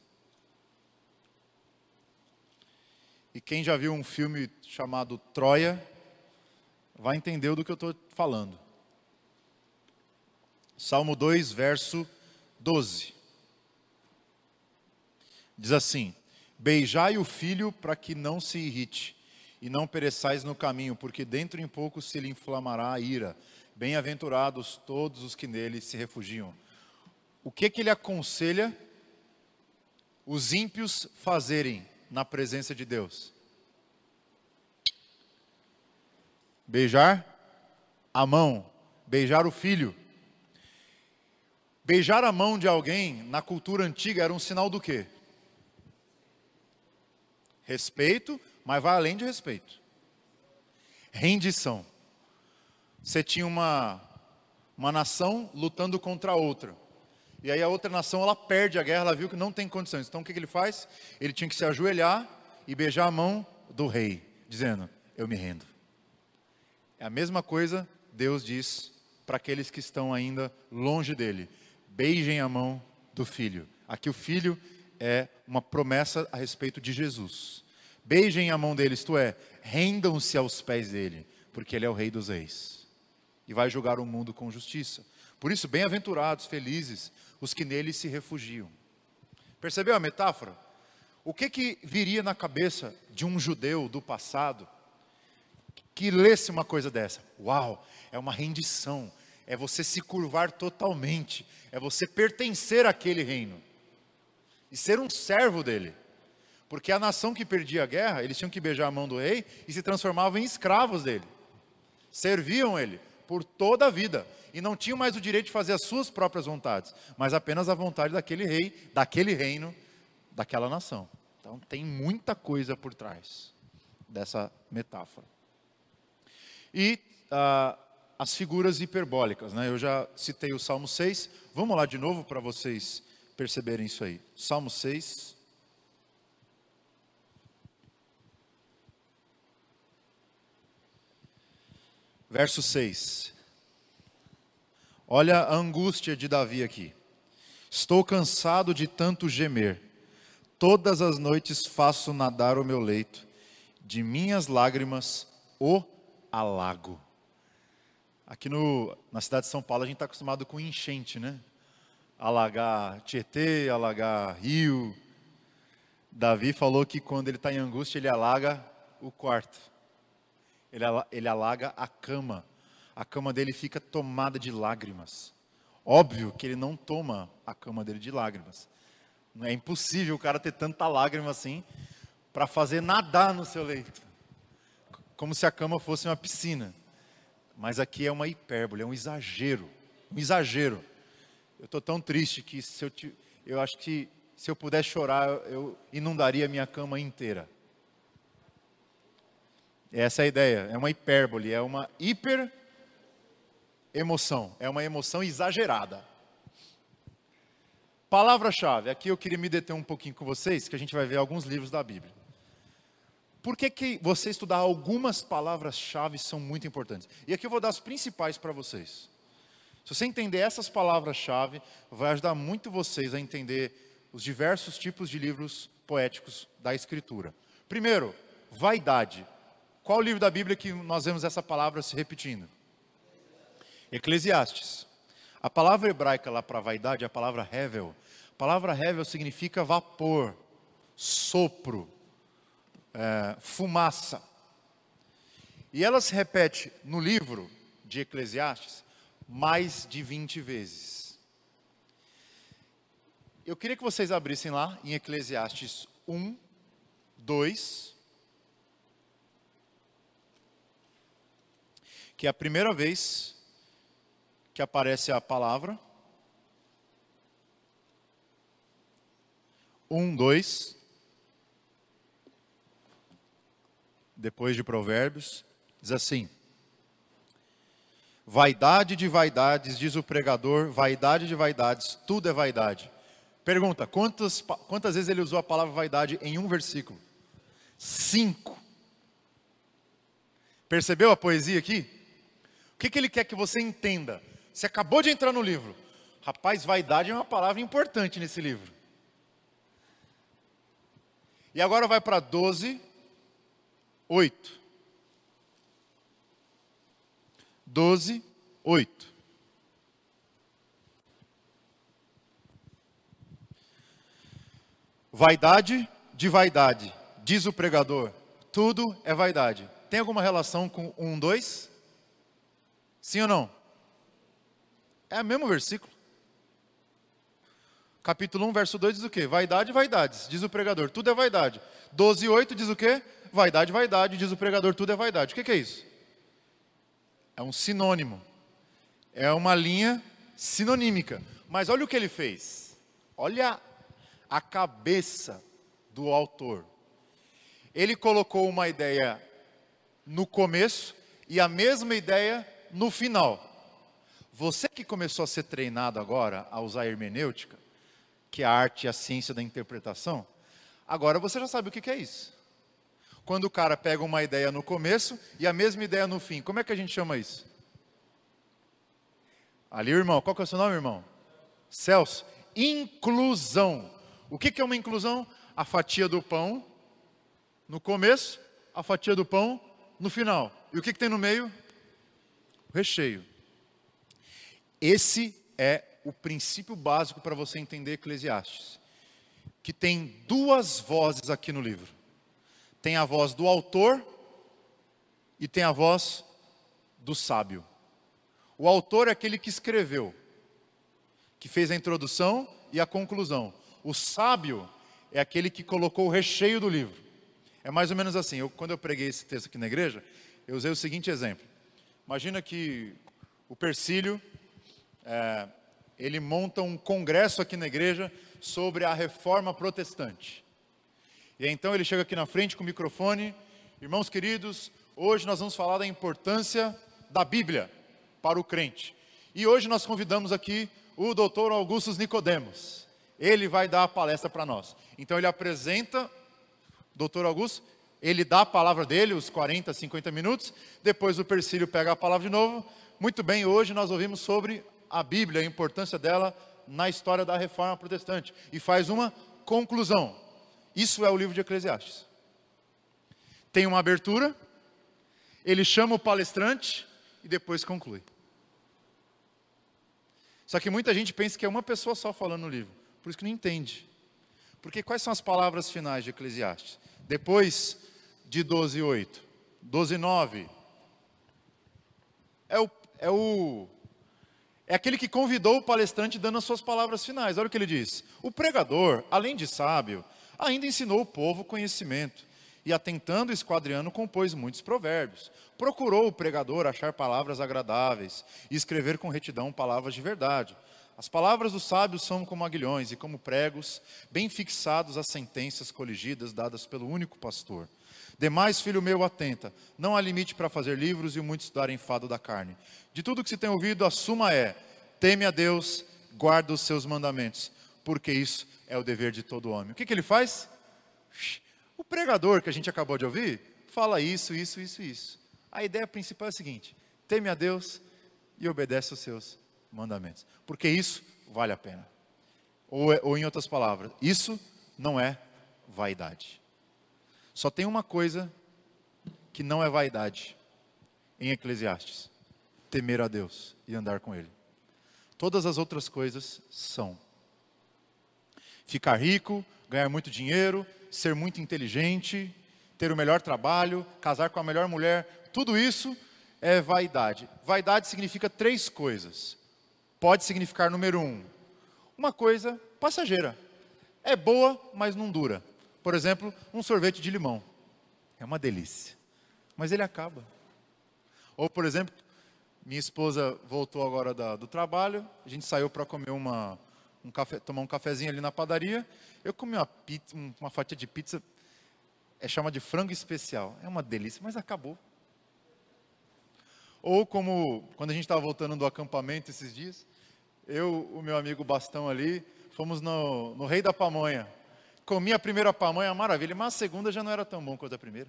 [SPEAKER 1] E quem já viu um filme chamado Troia, vai entender do que eu estou falando. Salmo 2, verso 12. Diz assim: Beijai o filho para que não se irrite, e não pereçais no caminho, porque dentro em pouco se lhe inflamará a ira. Bem-aventurados todos os que nele se refugiam. O que, que ele aconselha os ímpios fazerem na presença de Deus? Beijar a mão, beijar o filho. Beijar a mão de alguém na cultura antiga era um sinal do quê? Respeito, mas vai além de respeito. Rendição. Você tinha uma, uma nação lutando contra a outra. E aí a outra nação ela perde a guerra, ela viu que não tem condições. Então o que, que ele faz? Ele tinha que se ajoelhar e beijar a mão do rei, dizendo: Eu me rendo. É a mesma coisa Deus diz para aqueles que estão ainda longe dele: beijem a mão do filho. Aqui o filho é uma promessa a respeito de Jesus. Beijem a mão dele, isto é, rendam-se aos pés dele, porque ele é o rei dos reis. E vai julgar o mundo com justiça. Por isso, bem-aventurados, felizes, os que nele se refugiam. Percebeu a metáfora? O que que viria na cabeça de um judeu do passado que lesse uma coisa dessa? Uau, é uma rendição, é você se curvar totalmente, é você pertencer àquele reino e ser um servo dele. Porque a nação que perdia a guerra, eles tinham que beijar a mão do rei e se transformavam em escravos dele. Serviam ele por toda a vida e não tinham mais o direito de fazer as suas próprias vontades, mas apenas a vontade daquele rei, daquele reino, daquela nação. Então tem muita coisa por trás dessa metáfora. E ah, as figuras hiperbólicas, né? Eu já citei o Salmo 6. Vamos lá de novo para vocês perceberem isso aí. Salmo 6. Verso 6. Olha a angústia de Davi aqui. Estou cansado de tanto gemer. Todas as noites faço nadar o meu leito. De minhas lágrimas o alago. Aqui no, na cidade de São Paulo a gente está acostumado com enchente, né? Alagar Tietê, alagar rio. Davi falou que quando ele está em angústia ele alaga o quarto. Ele, ele alaga a cama. A cama dele fica tomada de lágrimas. Óbvio que ele não toma a cama dele de lágrimas. É impossível o cara ter tanta lágrima assim para fazer nadar no seu leito. Como se a cama fosse uma piscina. Mas aqui é uma hipérbole, é um exagero. Um exagero. Eu estou tão triste que se eu, eu acho que se eu pudesse chorar, eu inundaria minha cama inteira. Essa é a ideia, é uma hipérbole, é uma hiper emoção, é uma emoção exagerada. Palavra-chave, aqui eu queria me deter um pouquinho com vocês, que a gente vai ver alguns livros da Bíblia. Por que, que você estudar algumas palavras-chave são muito importantes? E aqui eu vou dar as principais para vocês. Se você entender essas palavras-chave, vai ajudar muito vocês a entender os diversos tipos de livros poéticos da Escritura. Primeiro, vaidade. Qual o livro da Bíblia que nós vemos essa palavra se repetindo? Eclesiastes. A palavra hebraica lá para vaidade é a palavra hevel. A palavra hevel significa vapor, sopro, é, fumaça. E ela se repete no livro de Eclesiastes mais de 20 vezes. Eu queria que vocês abrissem lá em Eclesiastes 1, 2, que é a primeira vez que aparece a palavra. Um, dois. Depois de Provérbios, diz assim: Vaidade de vaidades, diz o pregador, vaidade de vaidades, tudo é vaidade. Pergunta: quantas, quantas vezes ele usou a palavra vaidade em um versículo? Cinco. Percebeu a poesia aqui? O que, que ele quer que você entenda? Você acabou de entrar no livro. Rapaz, vaidade é uma palavra importante nesse livro. E agora vai para 12, 8. 12, 8. Vaidade de vaidade, diz o pregador, tudo é vaidade. Tem alguma relação com 1, 2? Sim ou não? É o mesmo versículo. Capítulo 1, verso 2 diz o quê? Vaidade, vaidades, diz o pregador, tudo é vaidade. 12, 8 diz o quê? Vaidade, vaidade, diz o pregador, tudo é vaidade. O que, que é isso? É um sinônimo. É uma linha sinonímica. Mas olha o que ele fez. Olha a cabeça do autor. Ele colocou uma ideia no começo e a mesma ideia no final. Você que começou a ser treinado agora a usar a hermenêutica, que é a arte e a ciência da interpretação, agora você já sabe o que é isso. Quando o cara pega uma ideia no começo e a mesma ideia no fim, como é que a gente chama isso? Ali, irmão, qual que é o seu nome, irmão? Celso. Inclusão. O que é uma inclusão? A fatia do pão no começo, a fatia do pão no final. E o que, que tem no meio? O recheio. Esse é o princípio básico para você entender Eclesiastes. Que tem duas vozes aqui no livro. Tem a voz do autor e tem a voz do sábio. O autor é aquele que escreveu, que fez a introdução e a conclusão. O sábio é aquele que colocou o recheio do livro. É mais ou menos assim. Eu, quando eu preguei esse texto aqui na igreja, eu usei o seguinte exemplo. Imagina que o Persílio é, ele monta um congresso aqui na igreja sobre a reforma protestante. E então ele chega aqui na frente com o microfone, irmãos queridos, hoje nós vamos falar da importância da Bíblia para o crente. E hoje nós convidamos aqui o doutor Augustus Nicodemos. Ele vai dar a palestra para nós. Então ele apresenta, doutor Augusto, ele dá a palavra dele, os 40, 50 minutos, depois o Persílio pega a palavra de novo. Muito bem, hoje nós ouvimos sobre a Bíblia, a importância dela na história da reforma protestante e faz uma conclusão. Isso é o livro de Eclesiastes. Tem uma abertura, ele chama o palestrante e depois conclui. Só que muita gente pensa que é uma pessoa só falando no livro, por isso que não entende. Porque quais são as palavras finais de Eclesiastes? Depois de 12:8, 12:9 é o, é o é aquele que convidou o palestrante dando as suas palavras finais. Olha o que ele diz: O pregador, além de sábio, ainda ensinou o povo conhecimento, e atentando esquadriano compôs muitos provérbios. Procurou o pregador achar palavras agradáveis e escrever com retidão palavras de verdade. As palavras dos sábios são como aguilhões e como pregos, bem fixados às sentenças coligidas dadas pelo único pastor. Demais, filho meu, atenta, não há limite para fazer livros e muito estudar fado da carne. De tudo que se tem ouvido, a suma é: teme a Deus, guarda os seus mandamentos, porque isso é o dever de todo homem. O que, que ele faz? O pregador que a gente acabou de ouvir fala isso, isso, isso, isso. A ideia principal é a seguinte: teme a Deus e obedece os seus mandamentos, porque isso vale a pena. Ou, ou em outras palavras, isso não é vaidade. Só tem uma coisa que não é vaidade em Eclesiastes: temer a Deus e andar com Ele. Todas as outras coisas são. Ficar rico, ganhar muito dinheiro, ser muito inteligente, ter o melhor trabalho, casar com a melhor mulher, tudo isso é vaidade. Vaidade significa três coisas. Pode significar, número um, uma coisa passageira. É boa, mas não dura. Por exemplo, um sorvete de limão. É uma delícia. Mas ele acaba. Ou, por exemplo, minha esposa voltou agora da, do trabalho, a gente saiu para comer uma, um café, tomar um cafezinho ali na padaria. Eu comi uma, pizza, uma fatia de pizza, é chama de frango especial. É uma delícia, mas acabou. Ou como quando a gente estava voltando do acampamento esses dias, eu, o meu amigo Bastão ali, fomos no, no Rei da Pamonha. Comi a primeira pamonha, maravilha, mas a segunda já não era tão bom quanto a primeira.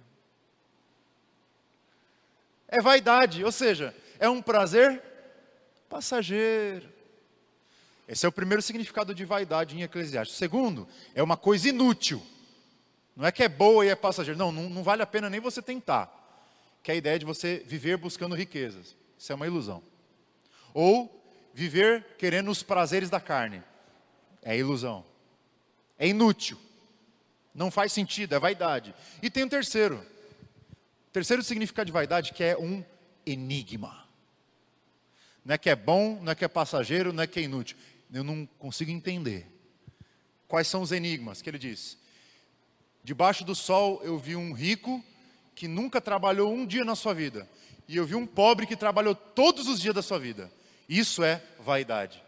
[SPEAKER 1] É vaidade, ou seja, é um prazer passageiro. Esse é o primeiro significado de vaidade em Eclesiastes. Segundo, é uma coisa inútil. Não é que é boa e é passageiro. Não, não, não vale a pena nem você tentar. Que é a ideia de você viver buscando riquezas. Isso é uma ilusão. Ou viver querendo os prazeres da carne. É ilusão. É inútil. Não faz sentido, é vaidade. E tem um terceiro. O terceiro significado de vaidade que é um enigma. Não é que é bom, não é que é passageiro, não é que é inútil. Eu não consigo entender. Quais são os enigmas que ele diz? Debaixo do sol eu vi um rico que nunca trabalhou um dia na sua vida. E eu vi um pobre que trabalhou todos os dias da sua vida. Isso é vaidade.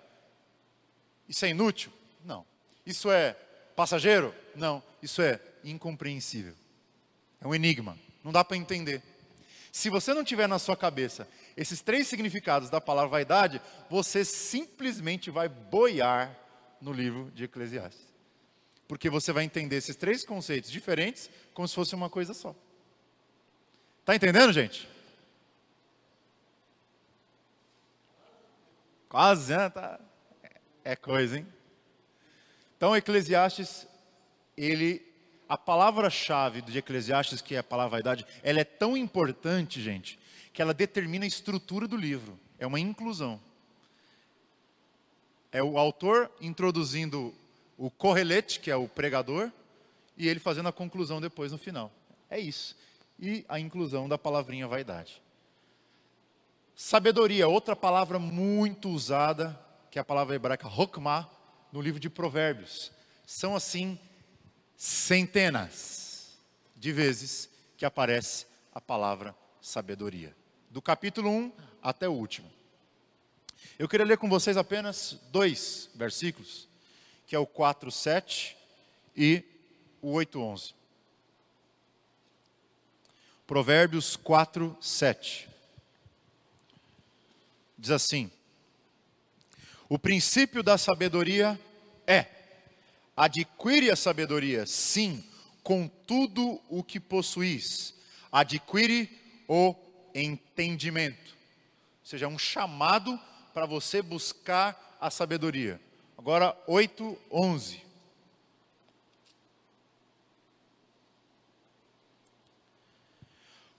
[SPEAKER 1] Isso é inútil? Não. Isso é passageiro? Não, isso é incompreensível. É um enigma, não dá para entender. Se você não tiver na sua cabeça esses três significados da palavra vaidade, você simplesmente vai boiar no livro de Eclesiastes. Porque você vai entender esses três conceitos diferentes como se fosse uma coisa só. Tá entendendo, gente? Quase, né? Tá. É coisa, hein? Então, Eclesiastes, ele, a palavra-chave de Eclesiastes, que é a palavra vaidade, ela é tão importante, gente, que ela determina a estrutura do livro. É uma inclusão. É o autor introduzindo o correlete, que é o pregador, e ele fazendo a conclusão depois no final. É isso. E a inclusão da palavrinha vaidade. Sabedoria, outra palavra muito usada, que é a palavra hebraica hokmah, no livro de Provérbios. São assim centenas de vezes que aparece a palavra sabedoria, do capítulo 1 até o último. Eu queria ler com vocês apenas dois versículos, que é o 4, 7 e o 8, 11. Provérbios 4, 7. Diz assim: o princípio da sabedoria é: adquire a sabedoria, sim, com tudo o que possuís. Adquire o entendimento. Ou seja, é um chamado para você buscar a sabedoria. Agora, 8, 11.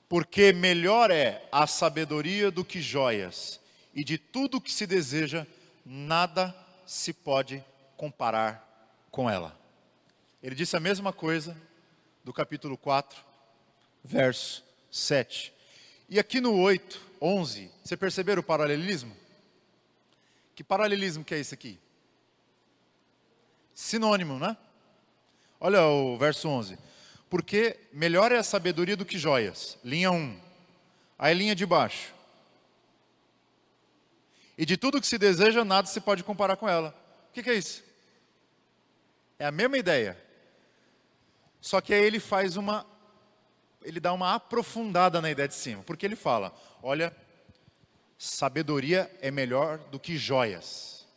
[SPEAKER 1] Porque melhor é a sabedoria do que joias, e de tudo que se deseja, nada se pode comparar com ela. Ele disse a mesma coisa do capítulo 4, verso 7. E aqui no 8, 11, você perceberam o paralelismo? Que paralelismo que é esse aqui? Sinônimo, né? Olha o verso 11 porque melhor é a sabedoria do que joias. Linha 1. Aí linha de baixo. E de tudo que se deseja, nada se pode comparar com ela. O que, que é isso? É a mesma ideia. Só que aí ele faz uma. Ele dá uma aprofundada na ideia de cima. Porque ele fala: olha, sabedoria é melhor do que joias.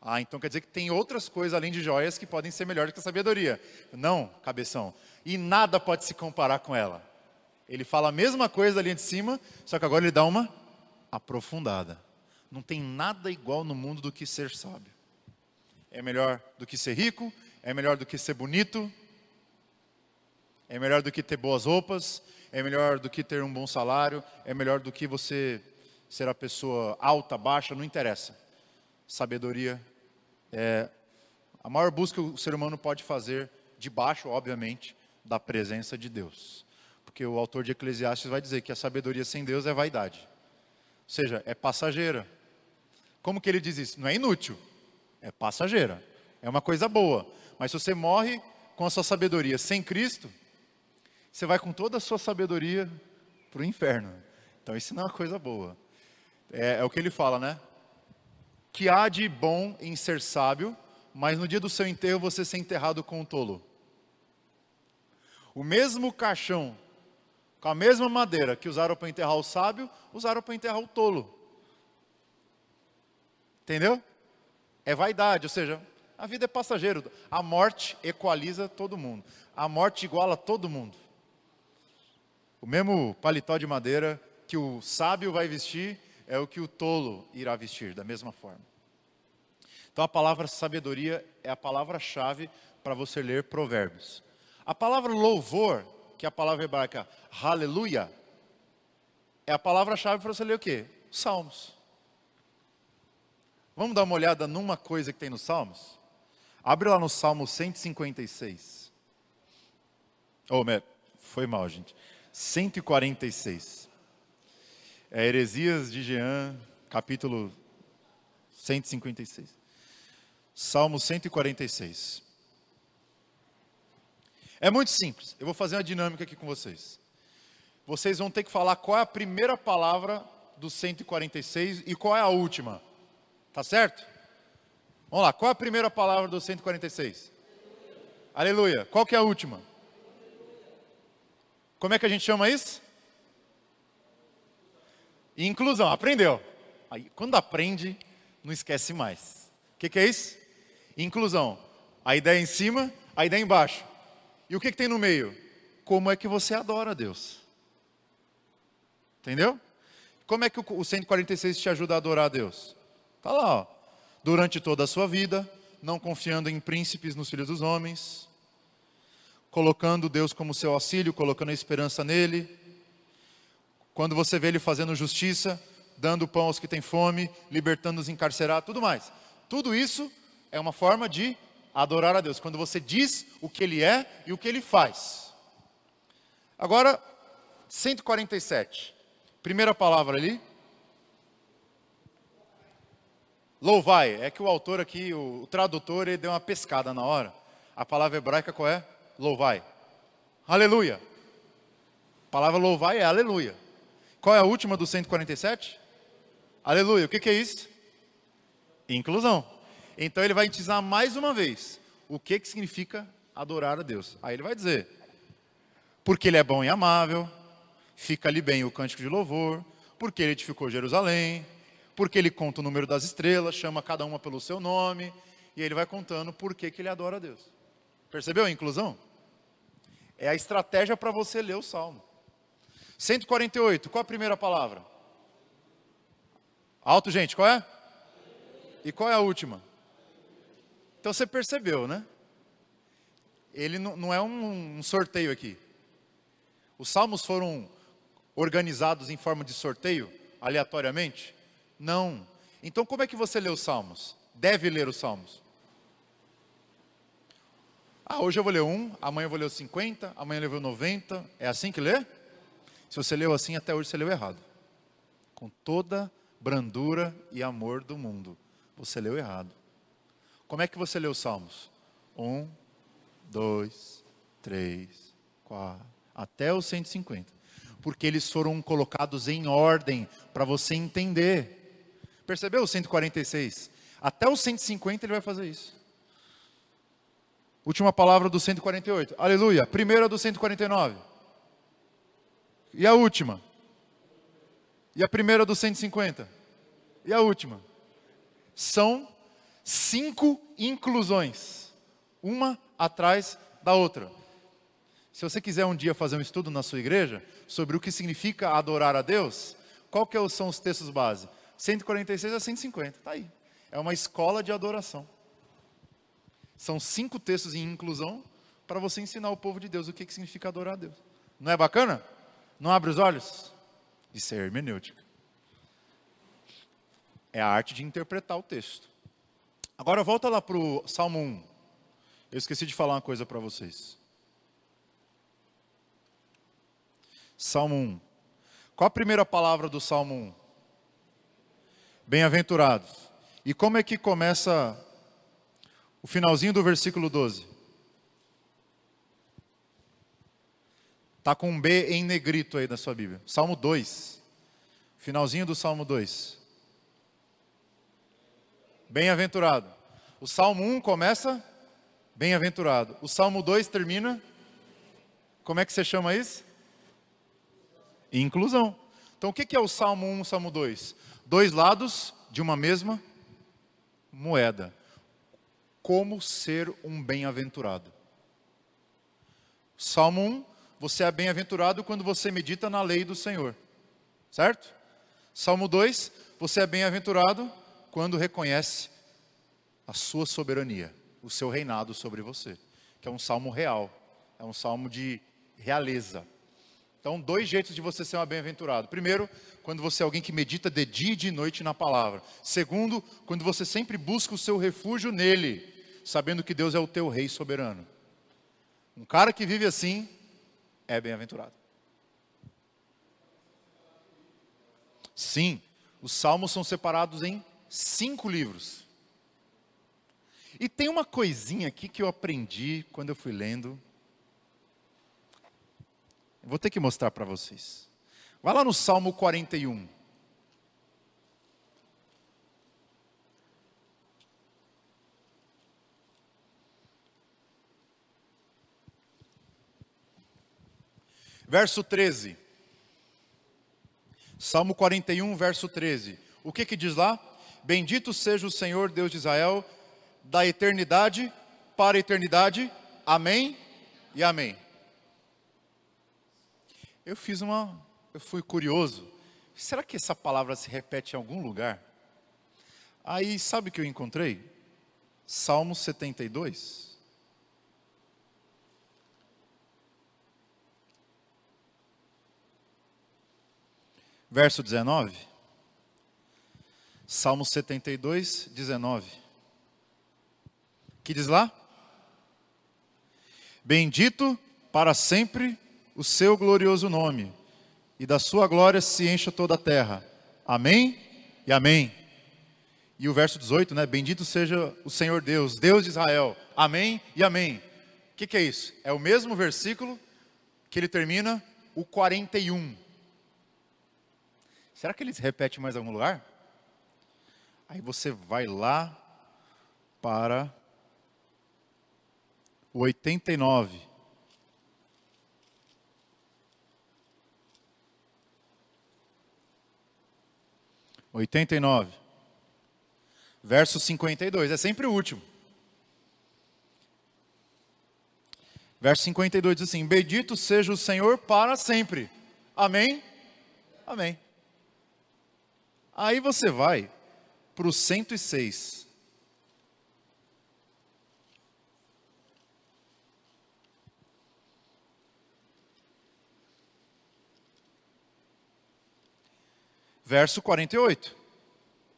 [SPEAKER 1] Ah, então quer dizer que tem outras coisas além de joias que podem ser melhores que a sabedoria. Não, cabeção. E nada pode se comparar com ela. Ele fala a mesma coisa ali de cima, só que agora ele dá uma aprofundada. Não tem nada igual no mundo do que ser sábio. É melhor do que ser rico, é melhor do que ser bonito, é melhor do que ter boas roupas, é melhor do que ter um bom salário, é melhor do que você ser a pessoa alta, baixa, não interessa. Sabedoria é a maior busca que o ser humano pode fazer, debaixo, obviamente, da presença de Deus. Porque o autor de Eclesiastes vai dizer que a sabedoria sem Deus é vaidade. Ou seja, é passageira. Como que ele diz isso? Não é inútil, é passageira. É uma coisa boa. Mas se você morre com a sua sabedoria sem Cristo, você vai com toda a sua sabedoria para o inferno. Então isso não é uma coisa boa. É, é o que ele fala, né? que há de bom em ser sábio, mas no dia do seu enterro você ser enterrado com um tolo. O mesmo caixão, com a mesma madeira que usaram para enterrar o sábio, usaram para enterrar o tolo. Entendeu? É vaidade, ou seja, a vida é passageiro. A morte equaliza todo mundo. A morte iguala todo mundo. O mesmo paletó de madeira que o sábio vai vestir é o que o tolo irá vestir, da mesma forma. Então a palavra sabedoria é a palavra-chave para você ler Provérbios. A palavra louvor, que é a palavra hebraica aleluia, é a palavra-chave para você ler o quê? Salmos. Vamos dar uma olhada numa coisa que tem nos Salmos? Abre lá no Salmo 156. Oh, foi mal, gente. 146. É Heresias de Jean, capítulo 156. Salmo 146. É muito simples. Eu vou fazer uma dinâmica aqui com vocês. Vocês vão ter que falar qual é a primeira palavra do 146 e qual é a última. Tá certo? Vamos lá, qual é a primeira palavra do 146? Aleluia. Aleluia. Qual que é a última? Como é que a gente chama isso? Inclusão, aprendeu. Aí, quando aprende, não esquece mais. O que, que, é isso? Inclusão. A ideia em cima, a ideia embaixo. E o que, que tem no meio? Como é que você adora a Deus? Entendeu? Como é que o 146 te ajuda a adorar a Deus? Está lá, ó. Durante toda a sua vida, não confiando em príncipes nos filhos dos homens, colocando Deus como seu auxílio, colocando a esperança nele, quando você vê ele fazendo justiça, dando pão aos que têm fome, libertando os encarcerados, tudo mais. Tudo isso é uma forma de adorar a Deus. Quando você diz o que ele é e o que ele faz. Agora, 147. Primeira palavra ali. Louvai. É que o autor aqui, o, o tradutor, ele deu uma pescada na hora. A palavra hebraica qual é? Louvai. Aleluia. A palavra louvai é aleluia. Qual é a última do 147? Aleluia. O que, que é isso? Inclusão. Então ele vai ensinar mais uma vez o que, que significa adorar a Deus. Aí ele vai dizer: porque ele é bom e amável, fica ali bem o cântico de louvor, porque ele edificou Jerusalém, porque ele conta o número das estrelas, chama cada uma pelo seu nome, e ele vai contando por que, que ele adora a Deus. Percebeu a inclusão? É a estratégia para você ler o salmo. 148, qual a primeira palavra? Alto, gente, qual é? E qual é a última? Então você percebeu, né? Ele não, não é um, um sorteio aqui. Os salmos foram organizados em forma de sorteio, aleatoriamente? Não. Então como é que você lê os salmos? Deve ler os salmos. Ah, hoje eu vou ler um, amanhã eu vou ler os 50, amanhã eu vou ler 90. É assim que lê? Se você leu assim, até hoje você leu errado. Com toda brandura e amor do mundo. Você leu errado. Como é que você lê os salmos? Um, dois, três, quatro, até os 150. Porque eles foram colocados em ordem para você entender. Percebeu o 146? Até os 150 ele vai fazer isso. Última palavra do 148. Aleluia. Primeira do 149. E a última? E a primeira do 150? E a última? São cinco inclusões, uma atrás da outra. Se você quiser um dia fazer um estudo na sua igreja sobre o que significa adorar a Deus, qual que são os textos base? 146 a 150, tá aí. É uma escola de adoração. São cinco textos em inclusão para você ensinar o povo de Deus o que, que significa adorar a Deus. Não é bacana? Não abre os olhos? Isso é hermenêutica. É a arte de interpretar o texto. Agora volta lá para o Salmo 1. Eu esqueci de falar uma coisa para vocês. Salmo 1. Qual a primeira palavra do Salmo 1? Bem-aventurados. E como é que começa o finalzinho do versículo 12. Está com um B em negrito aí na sua Bíblia. Salmo 2. Finalzinho do Salmo 2. Bem-aventurado. O Salmo 1 começa bem-aventurado. O Salmo 2 termina. Como é que você chama isso? Inclusão. Então o que é o Salmo 1 e o Salmo 2? Dois lados de uma mesma moeda como ser um bem-aventurado. Salmo 1, você é bem-aventurado quando você medita na lei do Senhor. Certo? Salmo 2, você é bem-aventurado quando reconhece a sua soberania, o seu reinado sobre você, que é um salmo real, é um salmo de realeza. Então, dois jeitos de você ser um bem-aventurado. Primeiro, quando você é alguém que medita de dia e de noite na palavra. Segundo, quando você sempre busca o seu refúgio nele sabendo que Deus é o teu rei soberano. Um cara que vive assim é bem-aventurado. Sim, os salmos são separados em cinco livros. E tem uma coisinha aqui que eu aprendi quando eu fui lendo. vou ter que mostrar para vocês. Vai lá no Salmo 41. Verso 13. Salmo 41, verso 13. O que que diz lá? Bendito seja o Senhor Deus de Israel, da eternidade para a eternidade. Amém e amém. Eu fiz uma, eu fui curioso. Será que essa palavra se repete em algum lugar? Aí, sabe o que eu encontrei? Salmo 72. Verso 19. Salmo 72, 19. Que diz lá? Bendito para sempre o seu glorioso nome, e da sua glória se encha toda a terra. Amém e amém. E o verso 18, né? Bendito seja o Senhor Deus, Deus de Israel. Amém e amém. O que, que é isso? É o mesmo versículo que ele termina o 41. Será que eles repetem mais algum lugar? Aí você vai lá para o 89. Oitenta e nove, verso cinquenta e dois, é sempre o último. Verso 52 diz assim: Bendito seja o Senhor para sempre. Amém? Amém. Aí você vai para o 106. Verso 48,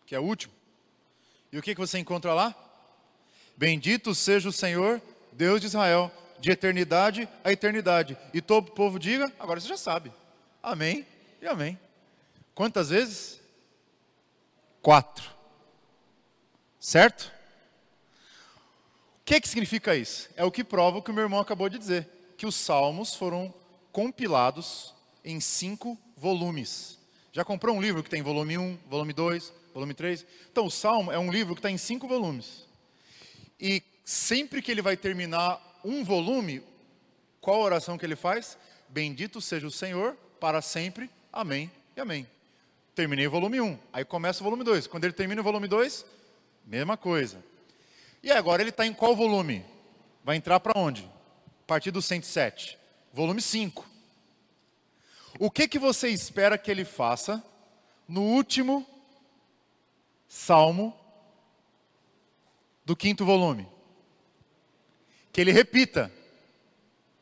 [SPEAKER 1] que é o último. E o que, que você encontra lá? Bendito seja o Senhor, Deus de Israel, de eternidade a eternidade. E todo o povo diga, agora você já sabe. Amém e amém. Quantas vezes? Quatro. Certo? O que, que significa isso? É o que prova o que o meu irmão acabou de dizer: que os salmos foram compilados em cinco volumes. Já comprou um livro que tem volume 1, volume 2, volume 3? Então, o salmo é um livro que está em cinco volumes. E sempre que ele vai terminar um volume, qual a oração que ele faz? Bendito seja o Senhor para sempre. Amém e amém. Terminei o volume 1, aí começa o volume 2. Quando ele termina o volume 2, mesma coisa. E agora ele está em qual volume? Vai entrar para onde? A partir do 107. Volume 5. O que, que você espera que ele faça no último salmo do quinto volume? que ele repita,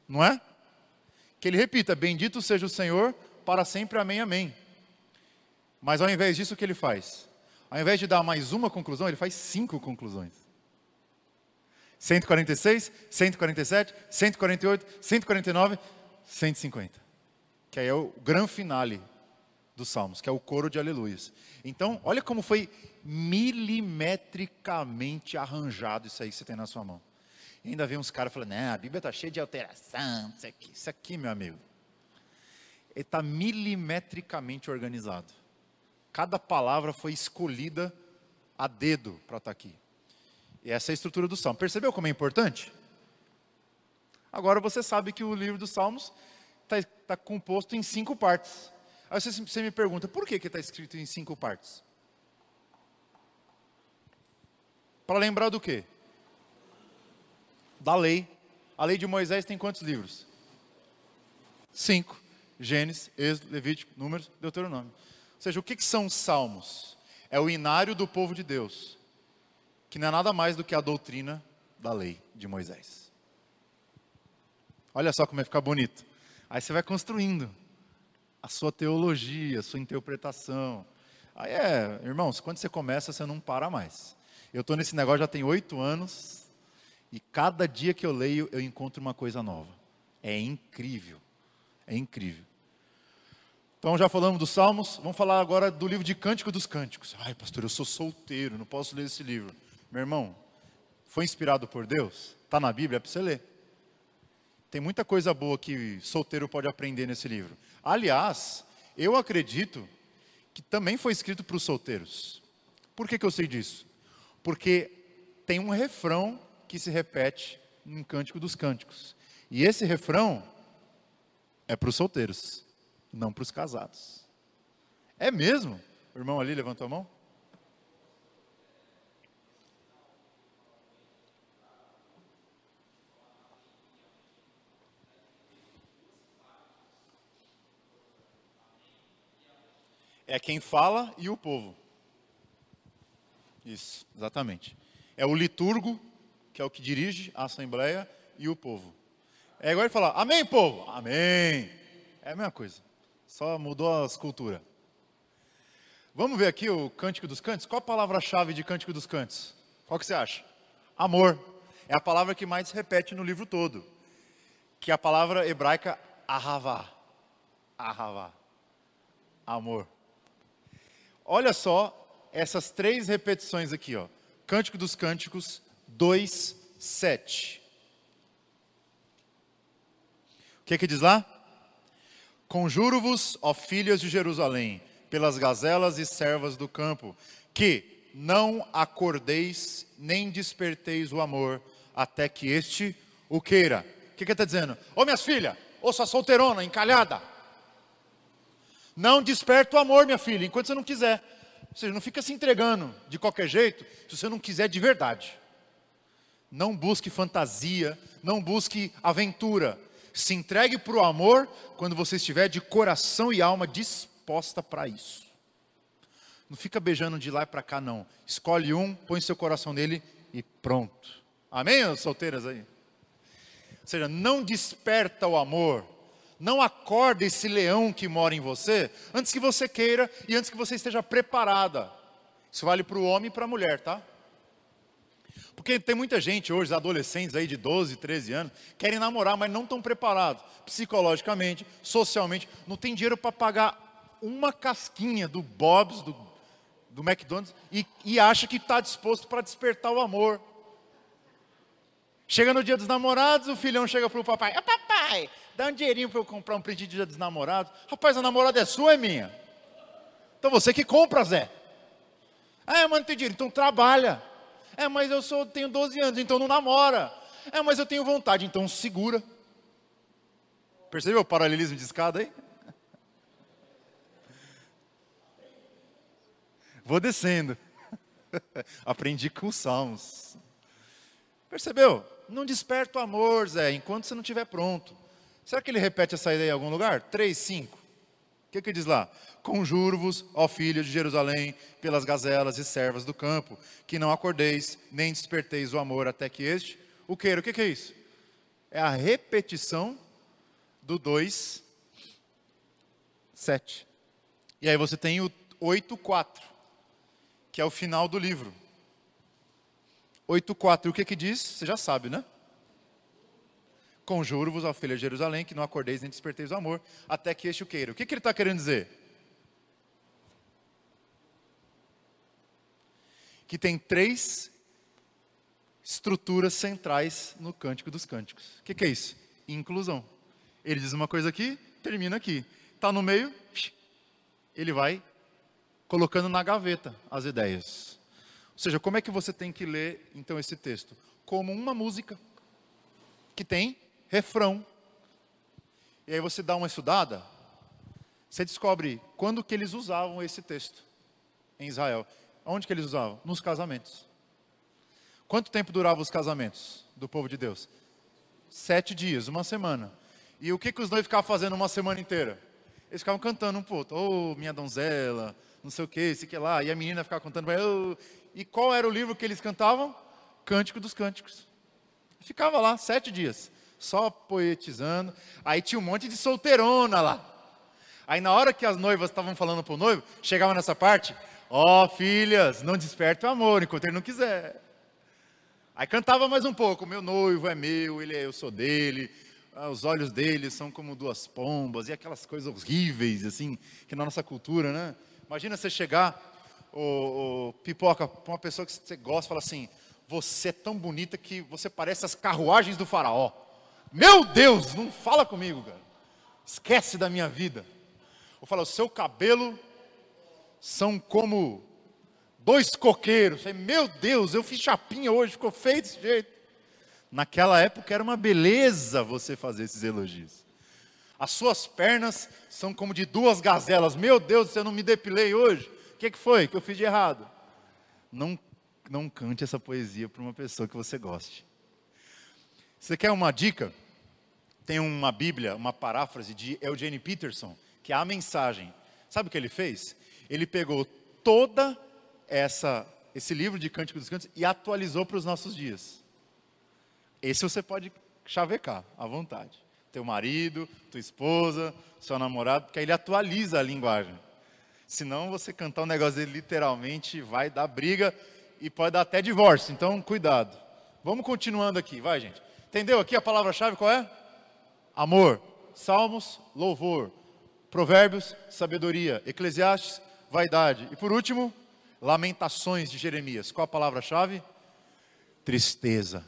[SPEAKER 1] não é? Que ele repita: Bendito seja o Senhor para sempre, amém, amém. Mas ao invés disso, o que ele faz? Ao invés de dar mais uma conclusão, ele faz cinco conclusões. 146, 147, 148, 149, 150. Que aí é o grande finale dos salmos, que é o coro de aleluias. Então, olha como foi milimetricamente arranjado isso aí que você tem na sua mão. E ainda vem uns caras falando, né, a Bíblia está cheia de alteração, isso aqui, isso aqui, meu amigo. Está milimetricamente organizado. Cada palavra foi escolhida a dedo para estar tá aqui. E essa é a estrutura do Salmo. Percebeu como é importante? Agora você sabe que o livro dos Salmos está tá composto em cinco partes. Aí você, você me pergunta, por que está escrito em cinco partes? Para lembrar do quê? da lei. A lei de Moisés tem quantos livros? Cinco. Gênesis, Êxodo, Levítico, Números, Deuteronômio. Ou seja, o que, que são os salmos? É o inário do povo de Deus, que não é nada mais do que a doutrina da lei de Moisés. Olha só como vai ficar bonito. Aí você vai construindo a sua teologia, a sua interpretação. Aí é, irmãos, quando você começa, você não para mais. Eu estou nesse negócio já tem oito anos, e cada dia que eu leio, eu encontro uma coisa nova. É incrível. É incrível. Então já falamos dos Salmos, vamos falar agora do livro de Cântico dos Cânticos. Ai, pastor, eu sou solteiro, não posso ler esse livro. Meu irmão, foi inspirado por Deus? Está na Bíblia, é para você ler. Tem muita coisa boa que solteiro pode aprender nesse livro. Aliás, eu acredito que também foi escrito para os solteiros. Por que, que eu sei disso? Porque tem um refrão que se repete no Cântico dos Cânticos. E esse refrão é para os solteiros, não para os casados. É mesmo? O irmão ali levantou a mão? É quem fala e o povo. Isso, exatamente. É o liturgo que é o que dirige a assembleia e o povo. É igual ele falar, amém, povo? Amém. É a mesma coisa, só mudou as culturas. Vamos ver aqui o Cântico dos Cantos? Qual a palavra-chave de Cântico dos Cantos? Qual que você acha? Amor. É a palavra que mais se repete no livro todo. Que é a palavra hebraica ahavá. Ahavá. Amor. Olha só essas três repetições aqui, ó. Cântico dos Cânticos, 2, 7. O que, que diz lá? Conjuro-vos, ó filhas de Jerusalém, pelas gazelas e servas do campo, que não acordeis nem desperteis o amor, até que este o queira. O que, que está dizendo? Ô minhas filhas, ô sua solteirona, encalhada. Não desperta o amor, minha filha, enquanto você não quiser. Ou seja, não fica se entregando de qualquer jeito, se você não quiser de verdade. Não busque fantasia, não busque aventura. Se entregue para o amor quando você estiver de coração e alma disposta para isso. Não fica beijando de lá para cá, não. Escolhe um, põe seu coração nele e pronto. Amém, solteiras aí? Ou seja, não desperta o amor, não acorda esse leão que mora em você antes que você queira e antes que você esteja preparada. Isso vale para o homem e para a mulher, tá? Porque tem muita gente hoje, adolescentes aí de 12, 13 anos, querem namorar, mas não estão preparados psicologicamente, socialmente, não tem dinheiro para pagar uma casquinha do Bob's, do, do McDonald's, e, e acha que está disposto para despertar o amor. Chega no dia dos namorados, o filhão chega para o papai: ah, Papai, dá um dinheirinho para eu comprar um presente de dia dos namorados. Rapaz, a namorada é sua, é minha. Então você que compra, Zé. Ah, mas não tem dinheiro, então trabalha. É, mas eu sou, tenho 12 anos, então não namora. É, mas eu tenho vontade, então segura. Percebeu o paralelismo de escada aí? Vou descendo. Aprendi com os salmos. Percebeu? Não desperta o amor, Zé, enquanto você não estiver pronto. Será que ele repete essa ideia em algum lugar? 3, 5. Que, que diz lá? Conjuro-vos, ó filhos de Jerusalém, pelas gazelas e servas do campo, que não acordeis, nem desperteis o amor até que este o queira. O que, que é isso? É a repetição do 2, 7. E aí você tem o 8, 4, que é o final do livro. 8, 4. E o que que diz? Você já sabe, né? Conjuro-vos, ó filha de Jerusalém, que não acordeis nem desperteis o amor, até que este o queira. O que, que ele está querendo dizer? Que tem três estruturas centrais no Cântico dos Cânticos. O que, que é isso? Inclusão. Ele diz uma coisa aqui, termina aqui. Está no meio, ele vai colocando na gaveta as ideias. Ou seja, como é que você tem que ler então esse texto? Como uma música que tem refrão. E aí você dá uma estudada, você descobre quando que eles usavam esse texto em Israel. Onde que eles usavam? Nos casamentos. Quanto tempo duravam os casamentos do povo de Deus? Sete dias, uma semana. E o que, que os noivos ficavam fazendo uma semana inteira? Eles ficavam cantando um pouco, oh, minha donzela, não sei o que, esse que lá. E a menina ficava cantando, oh. e qual era o livro que eles cantavam? Cântico dos Cânticos. Ficava lá sete dias, só poetizando. Aí tinha um monte de solteirona lá. Aí na hora que as noivas estavam falando para o noivo, chegava nessa parte, ó oh, filhas, não desperte o amor enquanto ele não quiser. Aí cantava mais um pouco, meu noivo é meu, ele é, eu sou dele, ah, os olhos dele são como duas pombas, e aquelas coisas horríveis, assim, que na nossa cultura, né? Imagina você chegar, o, o pipoca, para uma pessoa que você gosta, fala assim: Você é tão bonita que você parece as carruagens do Faraó. Meu Deus, não fala comigo, cara. Esquece da minha vida. Ou fala: O seu cabelo são como dois coqueiros. Meu Deus, eu fiz chapinha hoje, ficou feio desse jeito. Naquela época era uma beleza você fazer esses elogios. As suas pernas são como de duas gazelas. Meu Deus, você não me depilei hoje? O que, que foi que eu fiz de errado? Não, não cante essa poesia para uma pessoa que você goste. Você quer uma dica? Tem uma Bíblia, uma paráfrase de Eugene Peterson, que é a mensagem. Sabe o que ele fez? Ele pegou toda essa esse livro de Cânticos dos Cânticos e atualizou para os nossos dias. Esse você pode chavecar à vontade. Teu marido, tua esposa, seu namorado, porque aí ele atualiza a linguagem. Senão você cantar um negócio dele literalmente vai dar briga e pode dar até divórcio. Então, cuidado. Vamos continuando aqui, vai, gente. Entendeu aqui a palavra-chave qual é? Amor. Salmos, louvor. Provérbios, sabedoria. Eclesiastes, vaidade. E por último, Lamentações de Jeremias. Qual a palavra-chave? Tristeza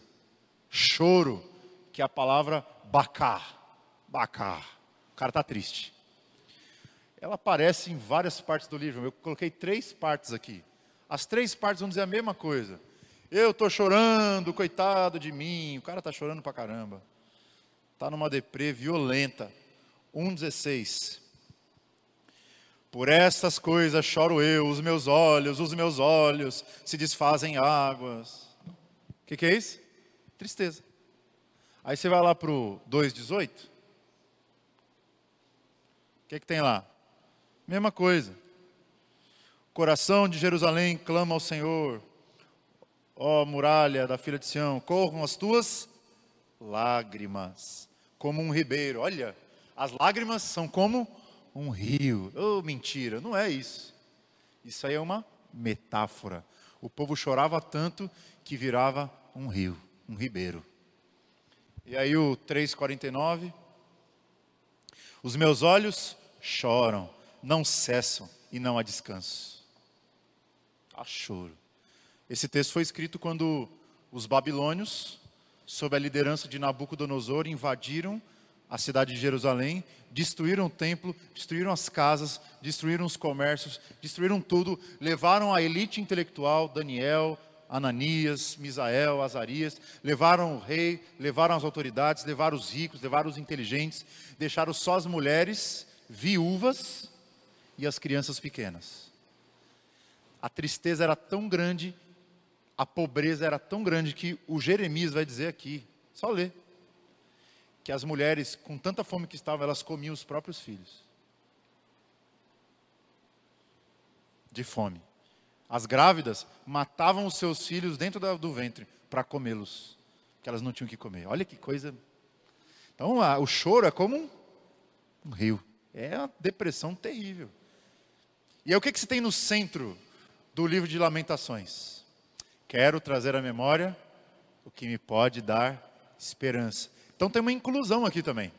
[SPEAKER 1] choro, que é a palavra bacar. Bacar. O cara está triste. Ela aparece em várias partes do livro. Eu coloquei três partes aqui. As três partes vão dizer a mesma coisa. Eu estou chorando, coitado de mim. O cara está chorando pra caramba. Está numa deprê violenta. 1,16. Por essas coisas choro eu, os meus olhos, os meus olhos se desfazem águas. O que, que é isso? Tristeza. Aí você vai lá para o 2,18. O que, que tem lá? Mesma coisa. Coração de Jerusalém clama ao Senhor. Ó muralha da filha de Sião, corram as tuas lágrimas, como um ribeiro. Olha, as lágrimas são como um rio. Oh, mentira, não é isso. Isso aí é uma metáfora. O povo chorava tanto que virava um rio, um ribeiro. E aí o 3:49 Os meus olhos choram, não cessam e não há descanso. Há choro. Esse texto foi escrito quando os babilônios, sob a liderança de Nabucodonosor, invadiram a cidade de Jerusalém, destruíram o templo, destruíram as casas, destruíram os comércios, destruíram tudo, levaram a elite intelectual, Daniel, Ananias, Misael, Azarias, levaram o rei, levaram as autoridades, levaram os ricos, levaram os inteligentes, deixaram só as mulheres viúvas e as crianças pequenas. A tristeza era tão grande, a pobreza era tão grande que o Jeremias vai dizer aqui, só ler que as mulheres, com tanta fome que estavam, elas comiam os próprios filhos. De fome. As grávidas matavam os seus filhos dentro do ventre para comê-los, porque elas não tinham que comer. Olha que coisa. Então, a, o choro é como um, um, rio. É uma depressão terrível. E aí, o que, que se tem no centro do livro de Lamentações? Quero trazer à memória o que me pode dar esperança. Então tem uma inclusão aqui também.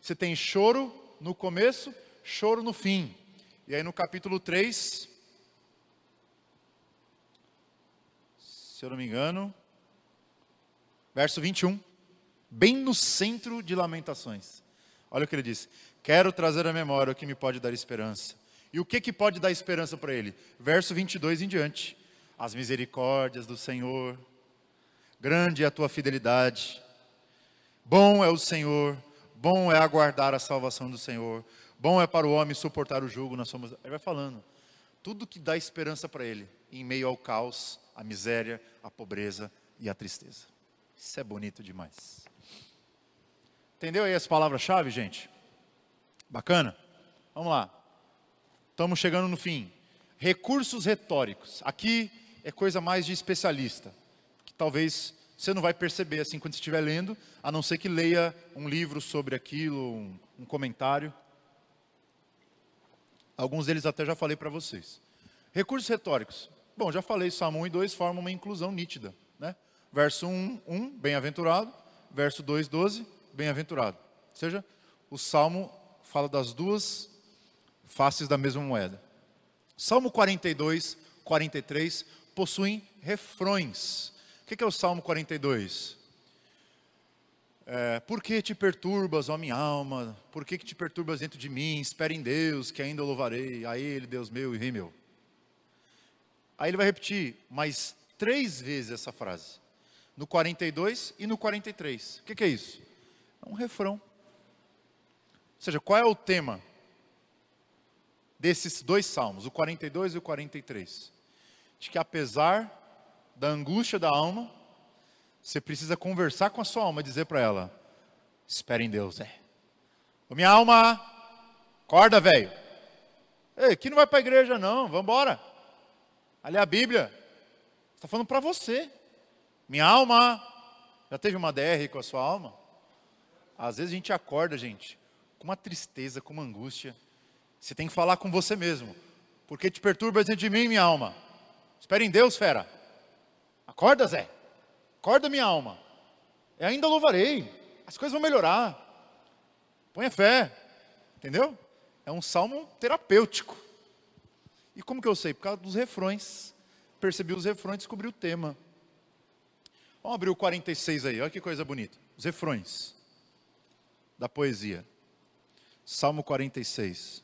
[SPEAKER 1] Você tem choro no começo, choro no fim. E aí no capítulo 3, se eu não me engano, verso 21, bem no centro de Lamentações. Olha o que ele diz: Quero trazer à memória o que me pode dar esperança. E o que, que pode dar esperança para ele? Verso 22 em diante. As misericórdias do Senhor, grande é a tua fidelidade Bom é o Senhor, bom é aguardar a salvação do Senhor, bom é para o homem suportar o jugo na sua. Ele vai falando. Tudo que dá esperança para ele, em meio ao caos, a miséria, a pobreza e a tristeza. Isso é bonito demais. Entendeu aí as palavras-chave, gente? Bacana? Vamos lá. Estamos chegando no fim. Recursos retóricos. Aqui é coisa mais de especialista, que talvez você não vai perceber assim quando estiver lendo, a não ser que leia um livro sobre aquilo, um, um comentário. Alguns deles até já falei para vocês. Recursos retóricos. Bom, já falei, Salmo 1 e 2 formam uma inclusão nítida. Né? Verso 1, 1 bem-aventurado. Verso 2, 12, bem-aventurado. Ou seja, o Salmo fala das duas faces da mesma moeda. Salmo 42, 43 possuem refrões. O que é o Salmo 42? É, por que te perturbas, ó minha alma? Por que, que te perturbas dentro de mim? Espera em Deus, que ainda louvarei. A Ele, Deus meu e Rei meu. Aí ele vai repetir mais três vezes essa frase. No 42 e no 43. O que, que é isso? É um refrão. Ou seja, qual é o tema desses dois salmos, o 42 e o 43? De que apesar da angústia da alma, você precisa conversar com a sua alma e dizer para ela: espere em Deus, é. Ô, minha alma, acorda, velho. Ei, aqui não vai para a igreja, não, vamos embora. Ali é a Bíblia. Está falando para você. Minha alma, já teve uma DR com a sua alma? Às vezes a gente acorda, gente, com uma tristeza, com uma angústia. Você tem que falar com você mesmo. Porque te perturba dentro de mim, minha alma. Espere em Deus, fera. Acorda, Zé. Acorda, minha alma. Eu ainda louvarei. As coisas vão melhorar. Põe fé. Entendeu? É um salmo terapêutico. E como que eu sei? Por causa dos refrões. Percebi os refrões, descobri o tema. Vamos abrir o 46 aí, olha que coisa bonita. Os refrões da poesia. Salmo 46.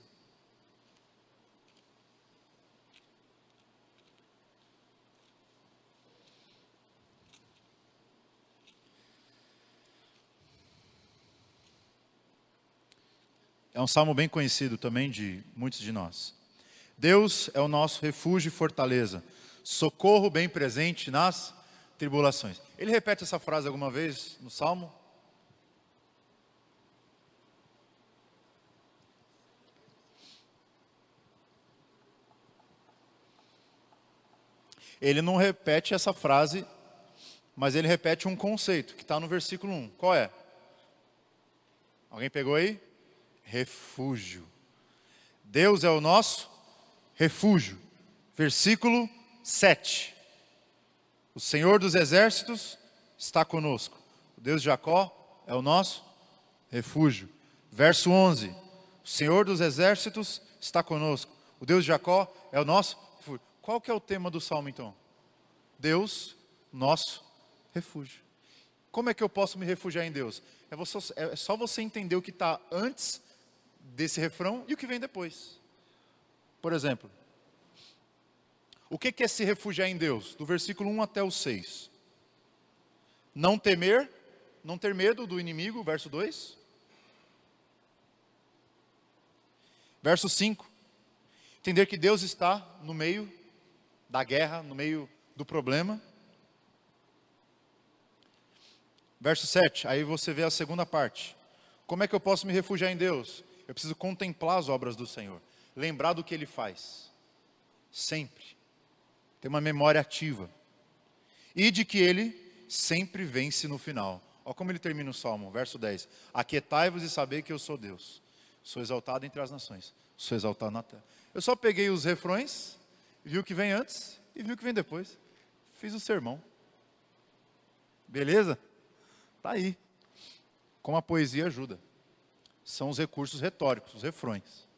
[SPEAKER 1] É um salmo bem conhecido também de muitos de nós. Deus é o nosso refúgio e fortaleza, socorro bem presente nas tribulações. Ele repete essa frase alguma vez no salmo? ele não repete essa frase, mas ele repete um conceito que está no versículo 1. Qual é? Alguém pegou aí? Refúgio. Deus é o nosso refúgio. Versículo 7. O Senhor dos exércitos está conosco. O Deus de Jacó é o nosso refúgio. Verso 11. O Senhor dos exércitos está conosco. O Deus de Jacó é o nosso refúgio. Qual que é o tema do salmo então? Deus, nosso refúgio. Como é que eu posso me refugiar em Deus? É, é só você entender o que está antes desse refrão e o que vem depois. Por exemplo, o que é se refugiar em Deus? Do versículo 1 até o 6. Não temer, não ter medo do inimigo, verso 2. Verso 5. Entender que Deus está no meio da guerra, no meio do problema. Verso 7, aí você vê a segunda parte. Como é que eu posso me refugiar em Deus? Eu preciso contemplar as obras do Senhor, lembrar do que Ele faz, sempre. Ter uma memória ativa. E de que Ele sempre vence no final. Olha como ele termina o salmo, verso 10. Aquietai-vos e sabei que eu sou Deus. Sou exaltado entre as nações. Sou exaltado na terra. Eu só peguei os refrões, vi o que vem antes e vi o que vem depois. Fiz o sermão. Beleza? Tá aí. Como a poesia ajuda. São os recursos retóricos, os refrões.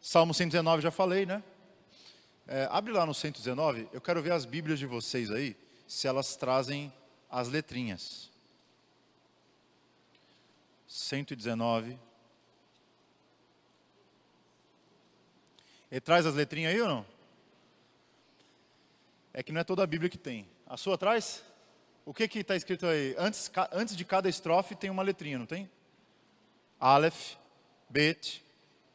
[SPEAKER 1] Salmo 119 já falei, né? É, abre lá no 119, eu quero ver as Bíblias de vocês aí, se elas trazem as letrinhas. 119. Ele traz as letrinhas aí ou não? É que não é toda a Bíblia que tem. A sua traz? O que que está escrito aí? Antes, antes de cada estrofe tem uma letrinha, não tem? Aleph, Bet,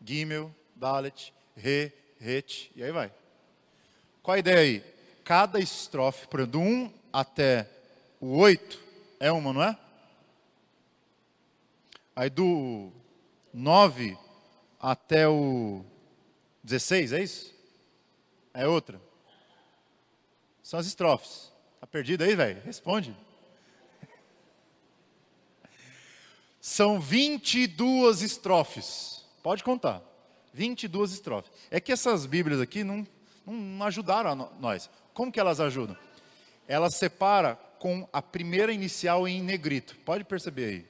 [SPEAKER 1] Gimel, Dalet, Re, Het, e aí vai. Qual a ideia aí? Cada estrofe, por exemplo, do 1 até o 8 é uma, não é? Aí do 9 até o 16, é isso? É outra. São as estrofes. Tá perdido aí, velho? Responde. São 22 estrofes. Pode contar. 22 estrofes. É que essas Bíblias aqui não, não ajudaram nós. Como que elas ajudam? Elas separam com a primeira inicial em negrito. Pode perceber aí.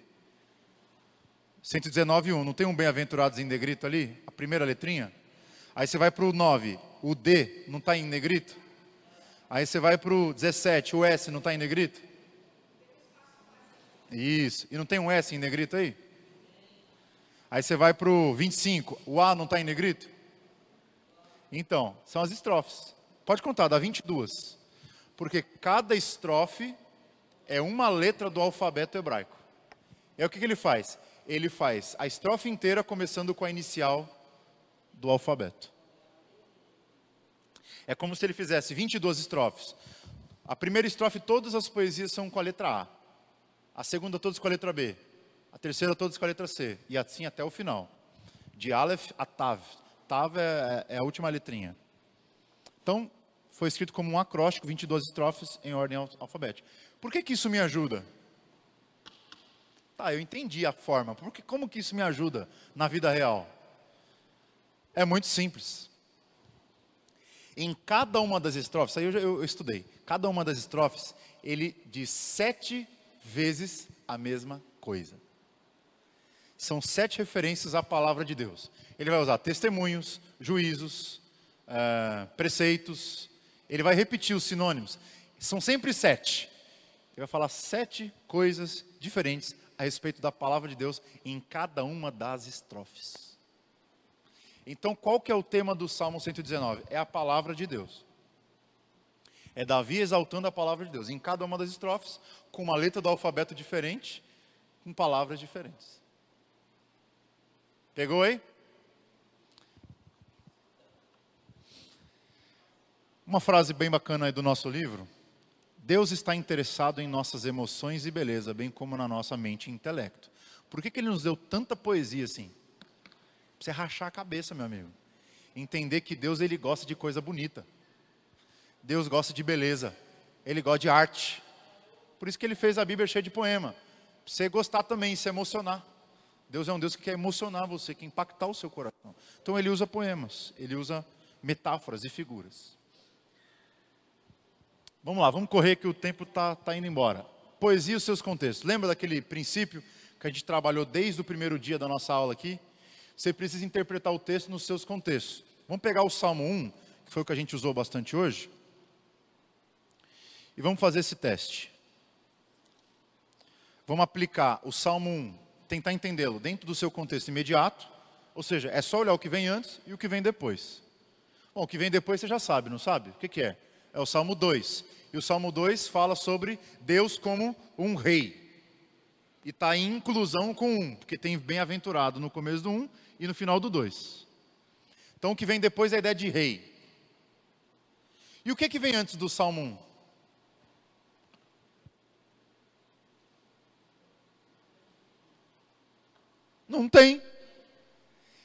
[SPEAKER 1] 119.1. Não tem um bem-aventurados em negrito ali? A primeira letrinha? Aí você vai para o 9. O D não está em negrito? Aí você vai para o 17, o S não está em negrito? Isso. E não tem um S em negrito aí? Aí você vai para o 25, o A não está em negrito? Então, são as estrofes. Pode contar, dá 22. Porque cada estrofe é uma letra do alfabeto hebraico. É o que, que ele faz? Ele faz a estrofe inteira começando com a inicial do alfabeto. É como se ele fizesse 22 estrofes. A primeira estrofe, todas as poesias são com a letra A. A segunda, todas com a letra B. A terceira, todas com a letra C. E assim até o final. De Aleph a Tav. Tav é, é a última letrinha. Então, foi escrito como um acróstico, 22 estrofes em ordem alfabética. Por que, que isso me ajuda? Tá, eu entendi a forma. Porque, como que isso me ajuda na vida real? É muito simples. Em cada uma das estrofes, aí eu, eu, eu estudei, cada uma das estrofes, ele diz sete vezes a mesma coisa. São sete referências à palavra de Deus. Ele vai usar testemunhos, juízos, uh, preceitos, ele vai repetir os sinônimos. São sempre sete. Ele vai falar sete coisas diferentes a respeito da palavra de Deus em cada uma das estrofes. Então, qual que é o tema do Salmo 119? É a palavra de Deus. É Davi exaltando a palavra de Deus, em cada uma das estrofes, com uma letra do alfabeto diferente, com palavras diferentes. Pegou aí? Uma frase bem bacana aí do nosso livro. Deus está interessado em nossas emoções e beleza, bem como na nossa mente e intelecto. Por que, que Ele nos deu tanta poesia assim? Pra você rachar a cabeça, meu amigo. Entender que Deus ele gosta de coisa bonita. Deus gosta de beleza, Ele gosta de arte. Por isso que Ele fez a Bíblia cheia de poema. Pra você gostar também, se emocionar. Deus é um Deus que quer emocionar você, quer impactar o seu coração. Então Ele usa poemas, Ele usa metáforas e figuras. Vamos lá, vamos correr que o tempo está tá indo embora. Poesia e os seus contextos. Lembra daquele princípio que a gente trabalhou desde o primeiro dia da nossa aula aqui? Você precisa interpretar o texto nos seus contextos. Vamos pegar o Salmo 1, que foi o que a gente usou bastante hoje. E vamos fazer esse teste. Vamos aplicar o Salmo 1, tentar entendê-lo dentro do seu contexto imediato, ou seja, é só olhar o que vem antes e o que vem depois. Bom, o que vem depois você já sabe, não sabe? O que, que é? É o Salmo 2. E o Salmo 2 fala sobre Deus como um rei. E está em inclusão com um, porque tem bem-aventurado no começo do 1 e no final do 2. Então o que vem depois é a ideia de rei. E o que, que vem antes do Salmo 1? Não tem.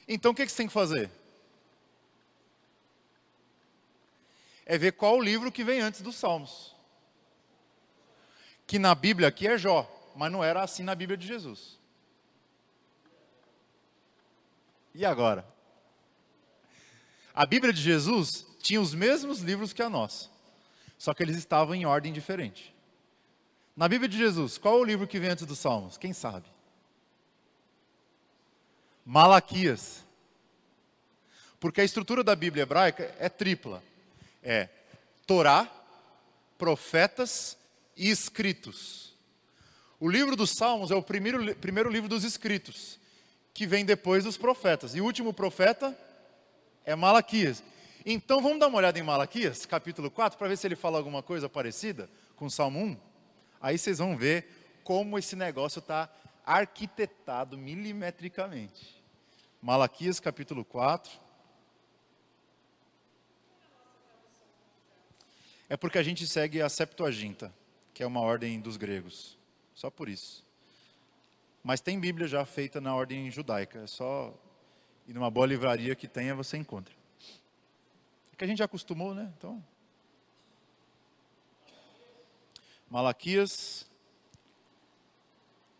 [SPEAKER 1] Então o que, que você tem que fazer? É ver qual o livro que vem antes dos Salmos. Que na Bíblia aqui é Jó, mas não era assim na Bíblia de Jesus. E agora? A Bíblia de Jesus tinha os mesmos livros que a nossa, só que eles estavam em ordem diferente. Na Bíblia de Jesus, qual é o livro que vem antes dos Salmos? Quem sabe? Malaquias. Porque a estrutura da Bíblia hebraica é tripla: é Torá, profetas e escritos. O livro dos Salmos é o primeiro, primeiro livro dos escritos, que vem depois dos profetas. E o último profeta é Malaquias. Então vamos dar uma olhada em Malaquias, capítulo 4, para ver se ele fala alguma coisa parecida com Salmo 1. Aí vocês vão ver como esse negócio está arquitetado milimetricamente. Malaquias capítulo 4. É porque a gente segue a Septuaginta, que é uma ordem dos gregos. Só por isso. Mas tem Bíblia já feita na ordem judaica. É só ir numa boa livraria que tenha, você encontra. É que a gente já acostumou, né? Então. Malaquias,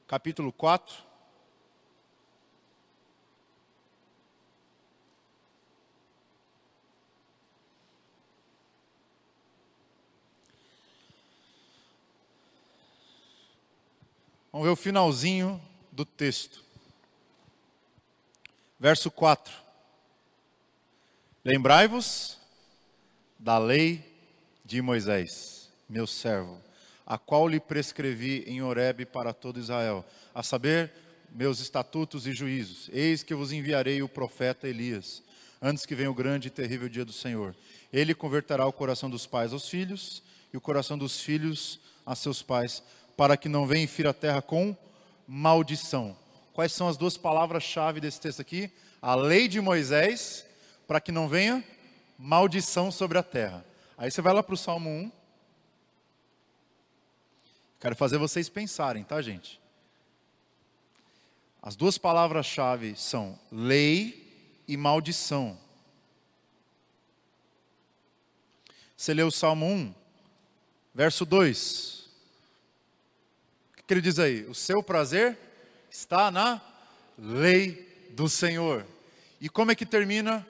[SPEAKER 1] capítulo 4. Vamos ver o finalzinho do texto. Verso 4. Lembrai-vos da lei de Moisés, meu servo, a qual lhe prescrevi em Horebe para todo Israel, a saber, meus estatutos e juízos. Eis que vos enviarei o profeta Elias, antes que venha o grande e terrível dia do Senhor. Ele converterá o coração dos pais aos filhos e o coração dos filhos a seus pais, para que não venha fira a terra com maldição. Quais são as duas palavras-chave desse texto aqui? A lei de Moisés, para que não venha maldição sobre a terra. Aí você vai lá para o Salmo 1. Quero fazer vocês pensarem, tá, gente? As duas palavras-chave são lei e maldição. Você lê o Salmo 1, verso 2 que ele diz aí? O seu prazer está na lei do Senhor. E como é que termina?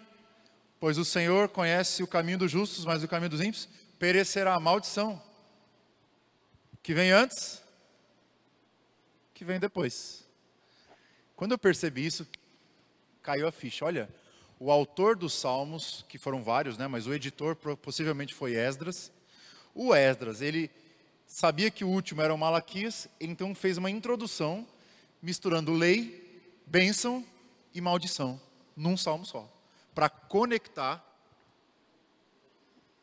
[SPEAKER 1] Pois o Senhor conhece o caminho dos justos, mas o caminho dos ímpios perecerá a maldição. Que vem antes, que vem depois. Quando eu percebi isso, caiu a ficha. Olha, o autor dos salmos, que foram vários, né, mas o editor possivelmente foi Esdras. O Esdras, ele sabia que o último era o Malaquias, então fez uma introdução misturando lei, bênção e maldição num salmo só, para conectar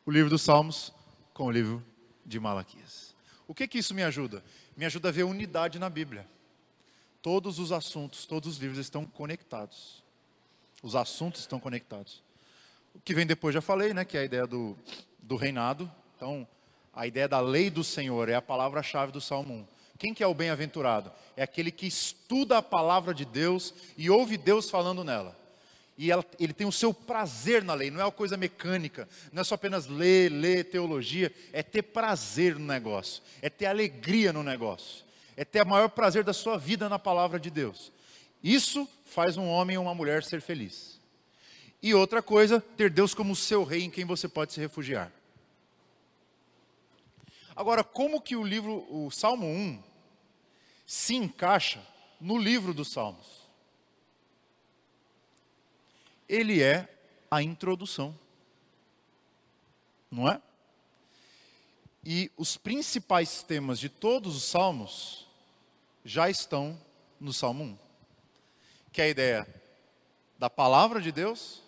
[SPEAKER 1] o livro dos Salmos com o livro de Malaquias. O que que isso me ajuda? Me ajuda a ver unidade na Bíblia. Todos os assuntos, todos os livros estão conectados. Os assuntos estão conectados. O que vem depois já falei, né, que é a ideia do, do reinado. Então, a ideia da lei do Senhor é a palavra-chave do Salmo 1. Quem que é o bem-aventurado? É aquele que estuda a palavra de Deus e ouve Deus falando nela. E ela, ele tem o seu prazer na lei, não é uma coisa mecânica, não é só apenas ler, ler teologia, é ter prazer no negócio, é ter alegria no negócio, é ter o maior prazer da sua vida na palavra de Deus. Isso faz um homem ou uma mulher ser feliz. E outra coisa, ter Deus como seu rei em quem você pode se refugiar. Agora, como que o livro, o Salmo 1, se encaixa no livro dos Salmos? Ele é a introdução. Não é? E os principais temas de todos os salmos já estão no Salmo 1. Que é a ideia da palavra de Deus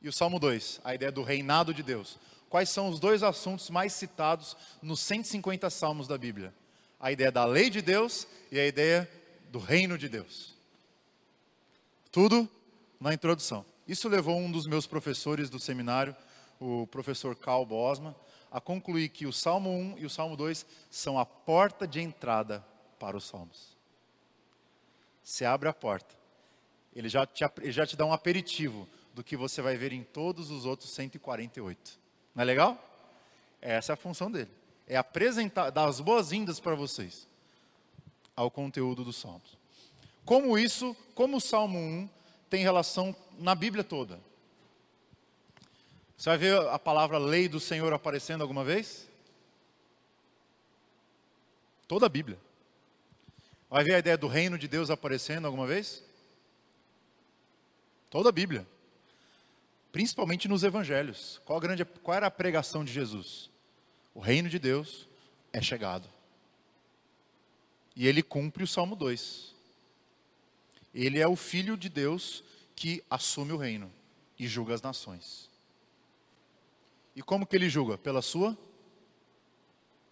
[SPEAKER 1] e o Salmo 2, a ideia do reinado de Deus. Quais são os dois assuntos mais citados nos 150 salmos da Bíblia? A ideia da lei de Deus e a ideia do reino de Deus. Tudo na introdução. Isso levou um dos meus professores do seminário, o professor Carl Bosman, a concluir que o Salmo 1 e o Salmo 2 são a porta de entrada para os salmos. Você abre a porta, ele já te, ele já te dá um aperitivo do que você vai ver em todos os outros 148. Não é legal? Essa é a função dele. É apresentar, dar as boas-vindas para vocês ao conteúdo dos Salmos. Como isso, como o Salmo 1 tem relação na Bíblia toda. Você vai ver a palavra lei do Senhor aparecendo alguma vez? Toda a Bíblia. Vai ver a ideia do reino de Deus aparecendo alguma vez? Toda a Bíblia principalmente nos evangelhos. Qual, grande, qual era a pregação de Jesus? O reino de Deus é chegado. E ele cumpre o Salmo 2. Ele é o filho de Deus que assume o reino e julga as nações. E como que ele julga? Pela sua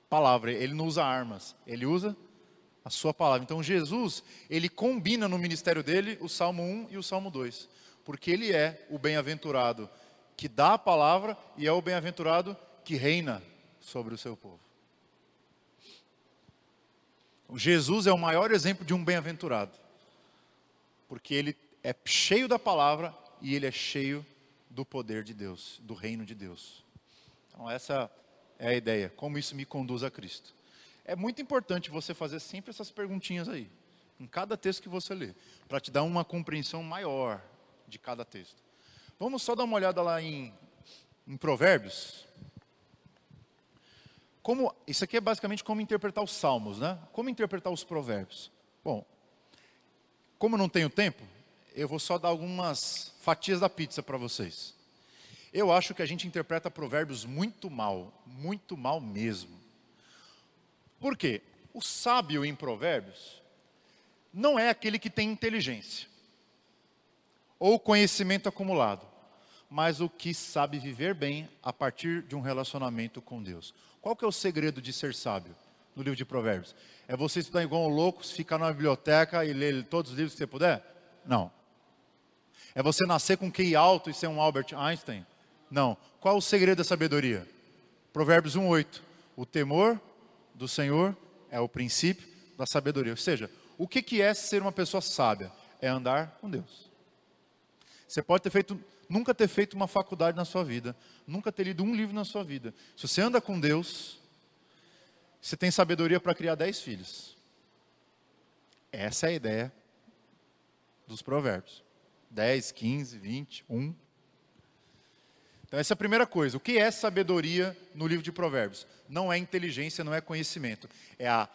[SPEAKER 1] palavra. Ele não usa armas, ele usa a sua palavra. Então Jesus, ele combina no ministério dele o Salmo 1 e o Salmo 2 porque ele é o bem-aventurado que dá a palavra e é o bem-aventurado que reina sobre o seu povo. Jesus é o maior exemplo de um bem-aventurado, porque ele é cheio da palavra e ele é cheio do poder de Deus, do reino de Deus. Então, essa é a ideia, como isso me conduz a Cristo. É muito importante você fazer sempre essas perguntinhas aí, em cada texto que você lê, para te dar uma compreensão maior de cada texto. Vamos só dar uma olhada lá em, em Provérbios. Como, isso aqui é basicamente como interpretar os salmos, né? Como interpretar os provérbios? Bom, como não tenho tempo, eu vou só dar algumas fatias da pizza para vocês. Eu acho que a gente interpreta provérbios muito mal, muito mal mesmo. Por quê? O sábio em provérbios não é aquele que tem inteligência ou conhecimento acumulado, mas o que sabe viver bem a partir de um relacionamento com Deus. Qual que é o segredo de ser sábio no livro de Provérbios? É você estudar igual um louco, ficar na biblioteca e ler todos os livros que você puder? Não. É você nascer com QI alto e ser um Albert Einstein? Não. Qual o segredo da sabedoria? Provérbios 1:8. O temor do Senhor é o princípio da sabedoria. Ou seja, o que é ser uma pessoa sábia? É andar com Deus. Você pode ter feito, nunca ter feito uma faculdade na sua vida, nunca ter lido um livro na sua vida. Se você anda com Deus, você tem sabedoria para criar dez filhos. Essa é a ideia dos provérbios. 10, 15, 20, 1. Então, essa é a primeira coisa. O que é sabedoria no livro de Provérbios? Não é inteligência, não é conhecimento. É a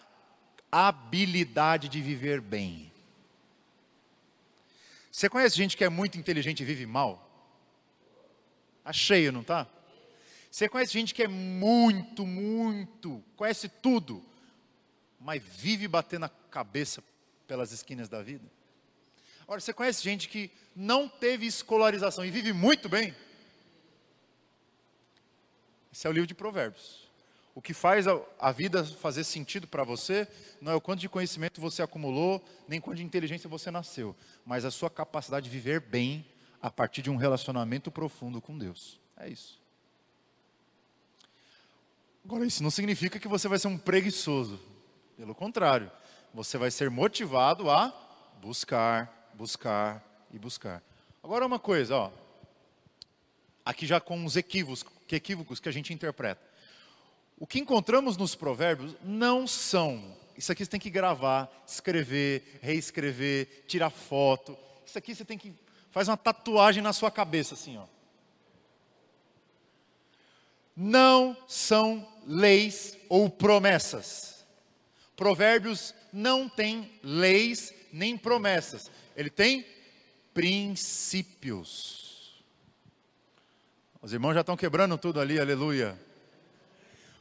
[SPEAKER 1] habilidade de viver bem. Você conhece gente que é muito inteligente e vive mal? Está cheio, não está? Você conhece gente que é muito, muito, conhece tudo, mas vive batendo a cabeça pelas esquinas da vida? Ora, você conhece gente que não teve escolarização e vive muito bem? Esse é o livro de Provérbios. O que faz a, vida fazer sentido para você não é o quanto de conhecimento você acumulou, nem quanto de inteligência você nasceu, mas a sua capacidade de viver bem a partir de um relacionamento profundo com Deus. É isso. Agora, isso não significa que você vai ser um preguiçoso. Pelo contrário, você vai ser motivado a buscar, buscar e buscar. Agora uma coisa, ó. Aqui já com os equívocos, que equívocos que a gente interpreta. O que encontramos nos provérbios não são. Isso aqui você tem que gravar, escrever, reescrever, tirar foto. Isso aqui você tem que faz uma tatuagem na sua cabeça assim, ó. Não são leis ou promessas. Provérbios não tem leis nem promessas. Ele tem princípios. Os irmãos já estão quebrando tudo ali, aleluia.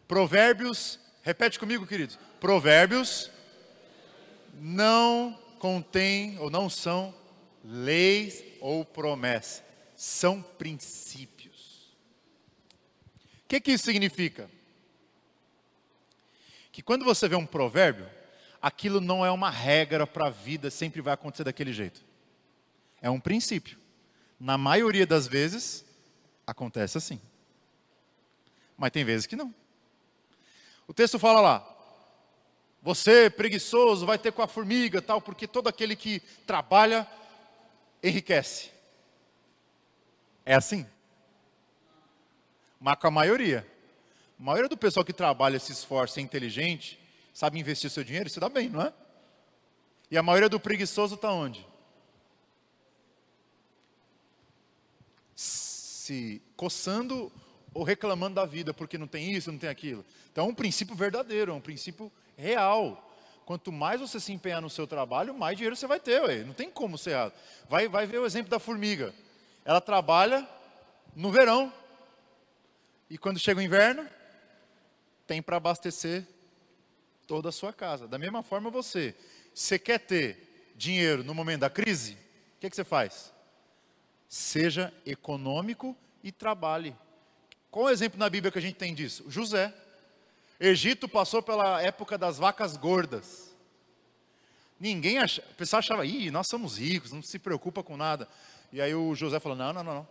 [SPEAKER 1] Provérbios, repete comigo, queridos. Provérbios não contém ou não são leis ou promessas, são princípios. O que, que isso significa? Que quando você vê um provérbio, aquilo não é uma regra para a vida, sempre vai acontecer daquele jeito. É um princípio. Na maioria das vezes, acontece assim. Mas tem vezes que não. O texto fala lá: você preguiçoso vai ter com a formiga, tal, porque todo aquele que trabalha enriquece. É assim? Mas com a maioria. A maioria do pessoal que trabalha, se esforça, é inteligente, sabe investir seu dinheiro, se dá bem, não é? E a maioria do preguiçoso está onde? Se coçando ou reclamando da vida, porque não tem isso, não tem aquilo. Então é um princípio verdadeiro, é um princípio real. Quanto mais você se empenhar no seu trabalho, mais dinheiro você vai ter, ué. não tem como ser errado. Vai, vai ver o exemplo da formiga. Ela trabalha no verão, e quando chega o inverno, tem para abastecer toda a sua casa. Da mesma forma você, você quer ter dinheiro no momento da crise, o que, que você faz? Seja econômico e trabalhe. Qual o exemplo na Bíblia que a gente tem disso? José. Egito passou pela época das vacas gordas. Ninguém achava, o pessoal achava, ih, nós somos ricos, não se preocupa com nada. E aí o José falou: não, não, não, não.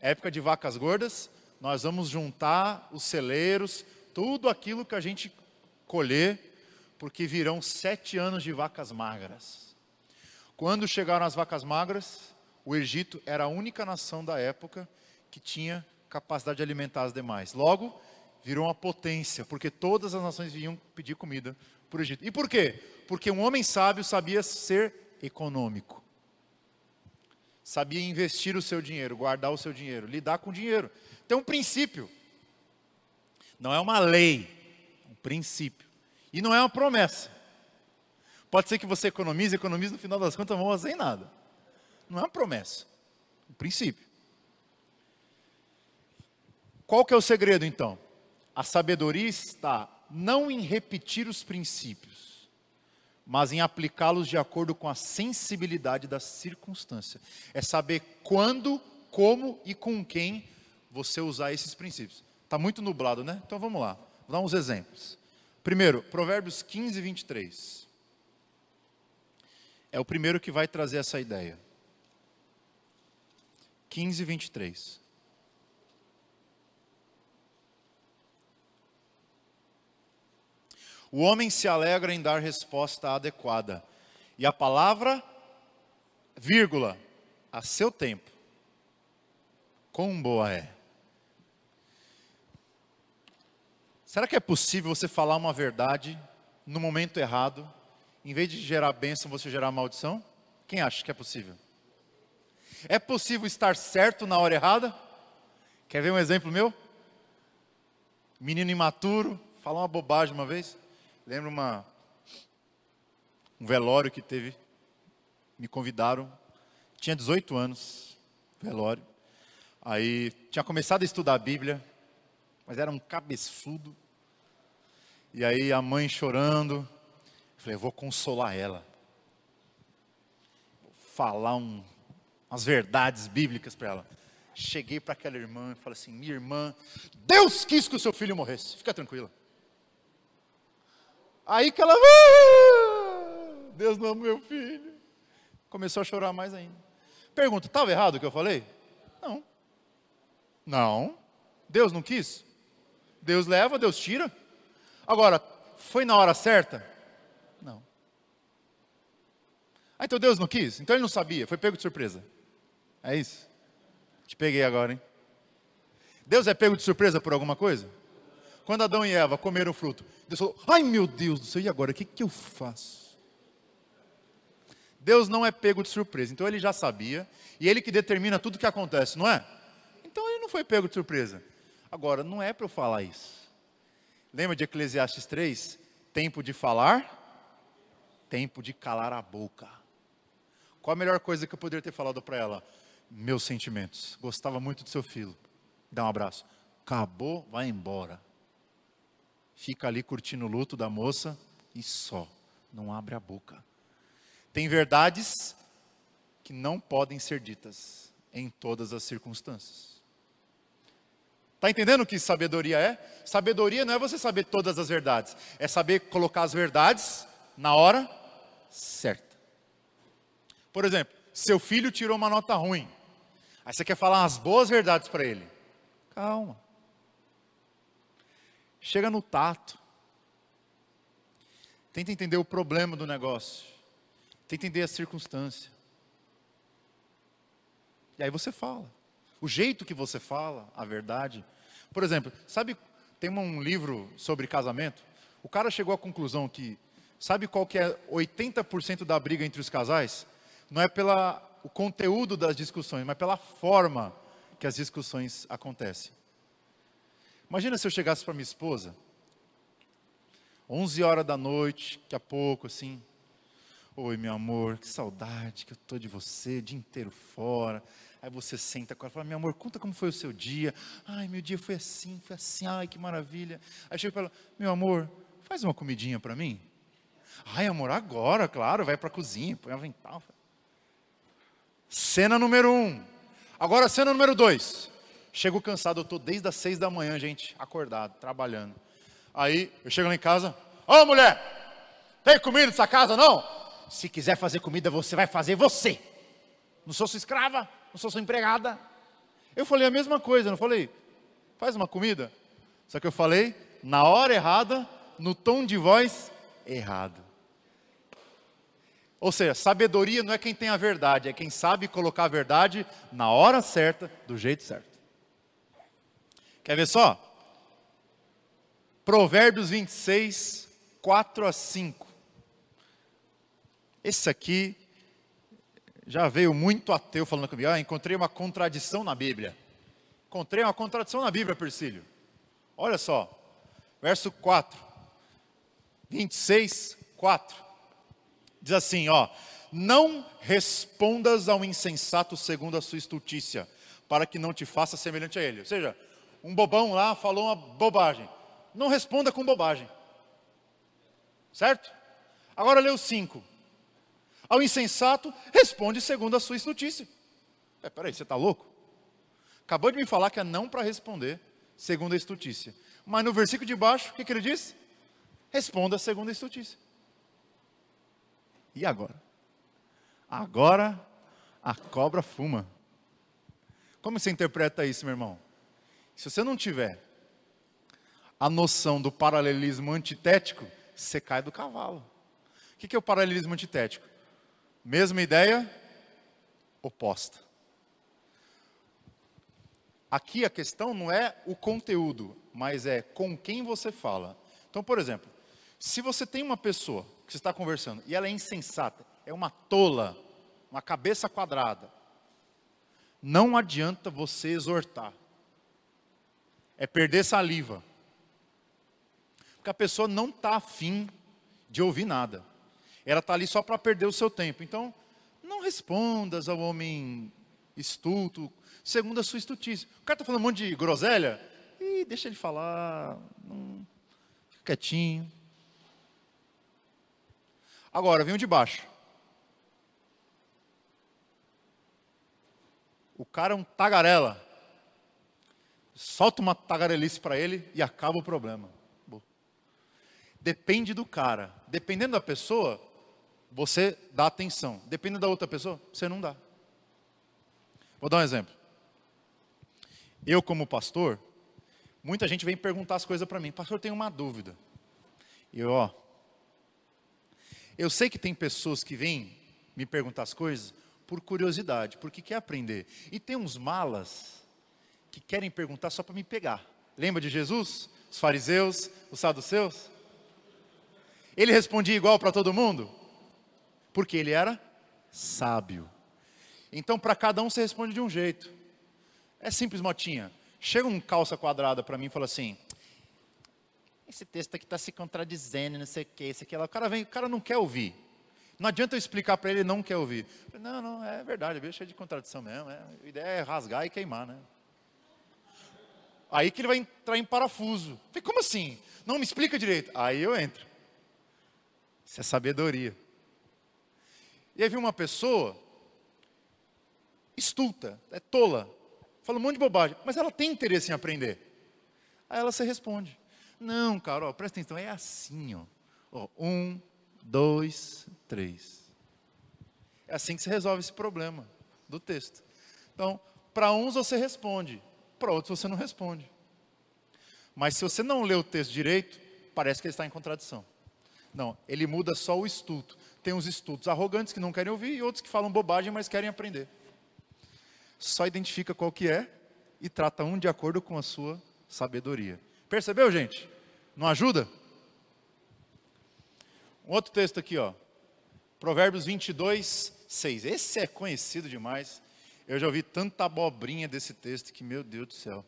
[SPEAKER 1] Época de vacas gordas, nós vamos juntar os celeiros, tudo aquilo que a gente colher, porque virão sete anos de vacas magras. Quando chegaram as vacas magras, o Egito era a única nação da época que tinha capacidade de alimentar as demais. Logo, virou uma potência, porque todas as nações vinham pedir comida para o Egito. E por quê? Porque um homem sábio sabia ser econômico. Sabia investir o seu dinheiro, guardar o seu dinheiro, lidar com o dinheiro. Tem um princípio. Não é uma lei, é um princípio. E não é uma promessa. Pode ser que você economize, economize, no final das contas não vão fazer nada. Não é uma promessa, é um princípio. Qual que é o segredo então? A sabedoria está não em repetir os princípios, mas em aplicá-los de acordo com a sensibilidade da circunstância. É saber quando, como e com quem você usar esses princípios. Está muito nublado, né? Então vamos lá, vou dar uns exemplos. Primeiro, Provérbios 15, 23. É o primeiro que vai trazer essa ideia. 15, 23. O homem se alegra em dar resposta adequada. E a palavra, vírgula, a seu tempo. Quão boa é. Será que é possível você falar uma verdade no momento errado, em vez de gerar bênção, você gerar maldição? Quem acha que é possível? É possível estar certo na hora errada? Quer ver um exemplo meu? Menino imaturo, falou uma bobagem uma vez. Lembro uma, um velório que teve, me convidaram, tinha 18 anos, velório. Aí tinha começado a estudar a Bíblia, mas era um cabeçudo. E aí a mãe chorando, falei, vou consolar ela. Vou falar um, umas verdades bíblicas para ela. Cheguei para aquela irmã e falei assim: minha irmã, Deus quis que o seu filho morresse, fica tranquila. Aí que ela, ah, Deus não ama meu filho. Começou a chorar mais ainda. Pergunta, estava errado o que eu falei? Não. Não. Deus não quis? Deus leva, Deus tira. Agora, foi na hora certa? Não. Ah, então Deus não quis? Então ele não sabia, foi pego de surpresa. É isso? Te peguei agora, hein? Deus é pego de surpresa por alguma coisa? Quando Adão e Eva comeram o fruto, Deus falou: Ai meu Deus do céu, e agora? O que, que eu faço? Deus não é pego de surpresa, então ele já sabia, e ele que determina tudo o que acontece, não é? Então ele não foi pego de surpresa. Agora, não é para eu falar isso. Lembra de Eclesiastes 3? Tempo de falar, tempo de calar a boca. Qual a melhor coisa que eu poderia ter falado para ela? Meus sentimentos. Gostava muito do seu filho. Dá um abraço. Acabou, vai embora. Fica ali curtindo o luto da moça e só. Não abre a boca. Tem verdades que não podem ser ditas em todas as circunstâncias. Está entendendo o que sabedoria é? Sabedoria não é você saber todas as verdades, é saber colocar as verdades na hora certa. Por exemplo, seu filho tirou uma nota ruim, aí você quer falar umas boas verdades para ele. Calma. Chega no tato. Tenta entender o problema do negócio. Tenta entender a circunstância. E aí você fala. O jeito que você fala, a verdade. Por exemplo, sabe, tem um livro sobre casamento. O cara chegou à conclusão que, sabe qual que é 80% da briga entre os casais? Não é pelo conteúdo das discussões, mas pela forma que as discussões acontecem. Imagina se eu chegasse para minha esposa, 11 horas da noite, daqui a pouco, assim, Oi, meu amor, que saudade que eu tô de você, o dia inteiro fora. Aí você senta com ela e fala, meu amor, conta como foi o seu dia. Ai, meu dia foi assim, foi assim, ai, que maravilha. Aí chega para ela, meu amor, faz uma comidinha para mim. Ai, amor, agora, claro, vai para a cozinha, põe avental. Cena número um. Agora, cena número dois. Chego cansado, eu estou desde as seis da manhã, gente, acordado, trabalhando. Aí, eu chego lá em casa, ô mulher, tem comida nessa casa não? Se quiser fazer comida, você vai fazer você. Não sou sua escrava, não sou sua empregada. Eu falei a mesma coisa, não falei? Faz uma comida. Só que eu falei na hora errada, no tom de voz errado. Ou seja, sabedoria não é quem tem a verdade, é quem sabe colocar a verdade na hora certa, do jeito certo. Quer ver só? Provérbios 26, 4 a 5. Esse aqui já veio muito ateu falando comigo. Ah, encontrei uma contradição na Bíblia. Encontrei uma contradição na Bíblia, Persílio. Olha só, verso 4, 26, 4. Diz assim, ó, não respondas ao insensato segundo a sua estultícia, para que não te faça semelhante a ele. Ou seja, um bobão lá falou uma bobagem. Não responda com bobagem. Certo? Agora o 5. Ao insensato, responde segundo a sua estultícia. É, peraí, você está louco? Acabou de me falar que é não para responder segundo a estultícia. Mas no versículo de baixo, o que, que ele diz? Responda segundo a estultícia. E agora? Agora a cobra fuma. Como você interpreta isso, meu irmão? Se você não tiver a noção do paralelismo antitético, você cai do cavalo. O que é o paralelismo antitético? Mesma ideia, oposta. Aqui a questão não é o conteúdo, mas é com quem você fala. Então, por exemplo, se você tem uma pessoa que você está conversando e ela é insensata, é uma tola, uma cabeça quadrada, não adianta você exortar. É perder saliva. Porque a pessoa não está afim de ouvir nada. Ela está ali só para perder o seu tempo. Então, não respondas ao homem estulto, segundo a sua estutice. O cara está falando um monte de groselha, e deixa ele falar, não, fica quietinho. Agora, vem o de baixo. O cara é um tagarela. Solta uma tagarelice para ele e acaba o problema. Depende do cara. Dependendo da pessoa, você dá atenção. Dependendo da outra pessoa, você não dá. Vou dar um exemplo. Eu, como pastor, muita gente vem perguntar as coisas para mim. Pastor, eu tenho uma dúvida. Eu, ó, eu sei que tem pessoas que vêm me perguntar as coisas por curiosidade, porque quer aprender. E tem uns malas que querem perguntar só para me pegar. Lembra de Jesus? Os fariseus, os saduceus? Ele respondia igual para todo mundo? Porque ele era sábio. Então, para cada um, você responde de um jeito. É simples, Motinha. Chega um calça quadrada para mim e fala assim: esse texto aqui está se contradizendo, não sei o que, esse aqui. O cara, vem, o cara não quer ouvir. Não adianta eu explicar para ele, não quer ouvir. Não, não, é verdade, é cheio de contradição mesmo. É, a ideia é rasgar e queimar, né? Aí que ele vai entrar em parafuso. Falei, como assim? Não me explica direito. Aí eu entro. Isso é sabedoria. E aí vem uma pessoa estulta, é tola, fala um monte de bobagem, mas ela tem interesse em aprender. Aí ela se responde. Não, Carol, presta atenção, é assim, ó. ó. Um, dois, três. É assim que se resolve esse problema do texto. Então, para uns você responde, para outros você não responde. Mas se você não lê o texto direito, parece que ele está em contradição. Não, ele muda só o estudo. Tem uns estudos arrogantes que não querem ouvir e outros que falam bobagem, mas querem aprender. Só identifica qual que é e trata um de acordo com a sua sabedoria. Percebeu, gente? Não ajuda? Um outro texto aqui, ó. Provérbios 22, 6. Esse é conhecido demais. Eu já ouvi tanta abobrinha desse texto que, meu Deus do céu.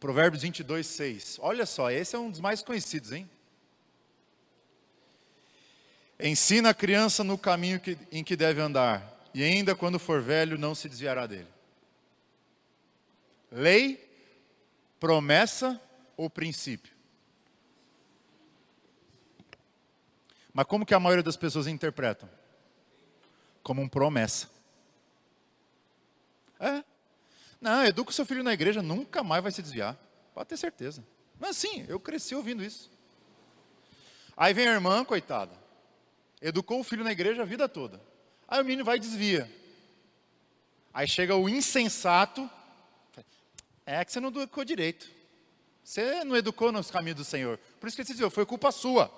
[SPEAKER 1] Provérbios 22, 6. Olha só, esse é um dos mais conhecidos, hein? Ensina a criança no caminho que, em que deve andar, e ainda quando for velho, não se desviará dele. Lei, promessa ou princípio? Mas como que a maioria das pessoas interpretam? Como uma promessa. É. Não, educa o seu filho na igreja, nunca mais vai se desviar. Pode ter certeza. Mas sim, eu cresci ouvindo isso. Aí vem a irmã, coitada. Educou o filho na igreja a vida toda. Aí o menino vai e desvia. Aí chega o insensato. É que você não educou direito. Você não educou nos caminhos do Senhor. Por isso que ele se desviou. Foi culpa sua.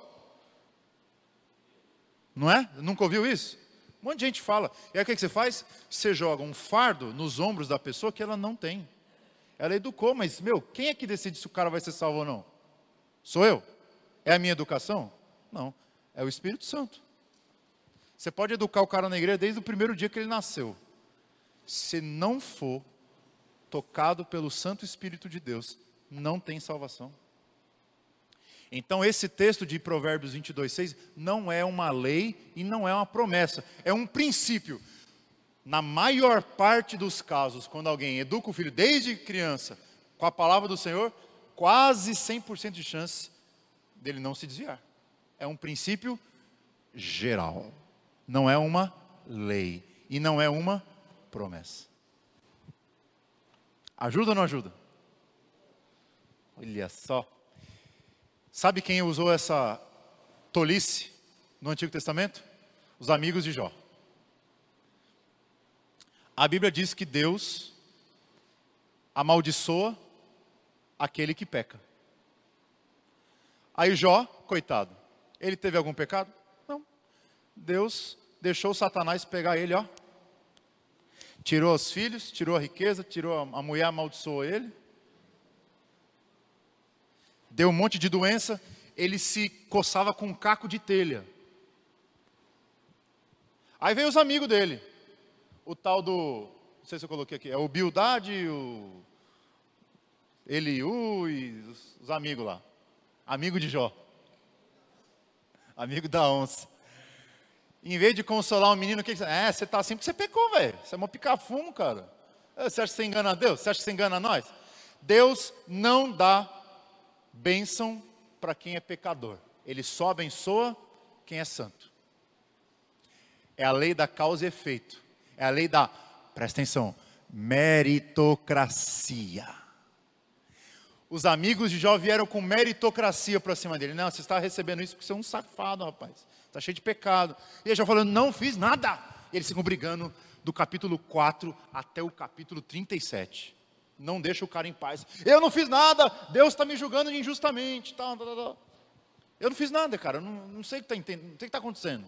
[SPEAKER 1] Não é? Nunca ouviu isso? Um monte de gente fala. E aí o que você faz? Você joga um fardo nos ombros da pessoa que ela não tem. Ela educou, mas, meu, quem é que decide se o cara vai ser salvo ou não? Sou eu? É a minha educação? Não. É o Espírito Santo. Você pode educar o cara na igreja desde o primeiro dia que ele nasceu. Se não for tocado pelo Santo Espírito de Deus, não tem salvação. Então, esse texto de Provérbios 22, 6 não é uma lei e não é uma promessa, é um princípio. Na maior parte dos casos, quando alguém educa o filho desde criança com a palavra do Senhor, quase 100% de chance dele não se desviar. É um princípio geral, não é uma lei e não é uma promessa. Ajuda ou não ajuda? Olha só. Sabe quem usou essa tolice no Antigo Testamento? Os amigos de Jó. A Bíblia diz que Deus amaldiçoa aquele que peca. Aí Jó, coitado, ele teve algum pecado? Não. Deus deixou Satanás pegar ele, ó. Tirou os filhos, tirou a riqueza, tirou a mulher, amaldiçoou ele deu um monte de doença, ele se coçava com um caco de telha. Aí veio os amigos dele, o tal do, não sei se eu coloquei aqui, é o Bildade, o Eliú e os, os amigos lá. Amigo de Jó. Amigo da onça. Em vez de consolar o menino, o que você É, você está assim porque você pecou, velho. Você é uma pica-fumo, cara. É, você acha que você engana Deus? Você acha que você engana nós? Deus não dá bênção para quem é pecador. Ele só abençoa quem é santo. É a lei da causa e efeito. É a lei da, presta atenção, meritocracia. Os amigos de Jó vieram com meritocracia para cima dele. Não, você está recebendo isso porque você é um safado, rapaz. Está cheio de pecado. E ele já falando, não fiz nada. E eles ficam brigando do capítulo 4 até o capítulo 37 não deixa o cara em paz. Eu não fiz nada, Deus está me julgando injustamente. Tá, tá, tá. Eu não fiz nada, cara, não, não sei o que está tá acontecendo.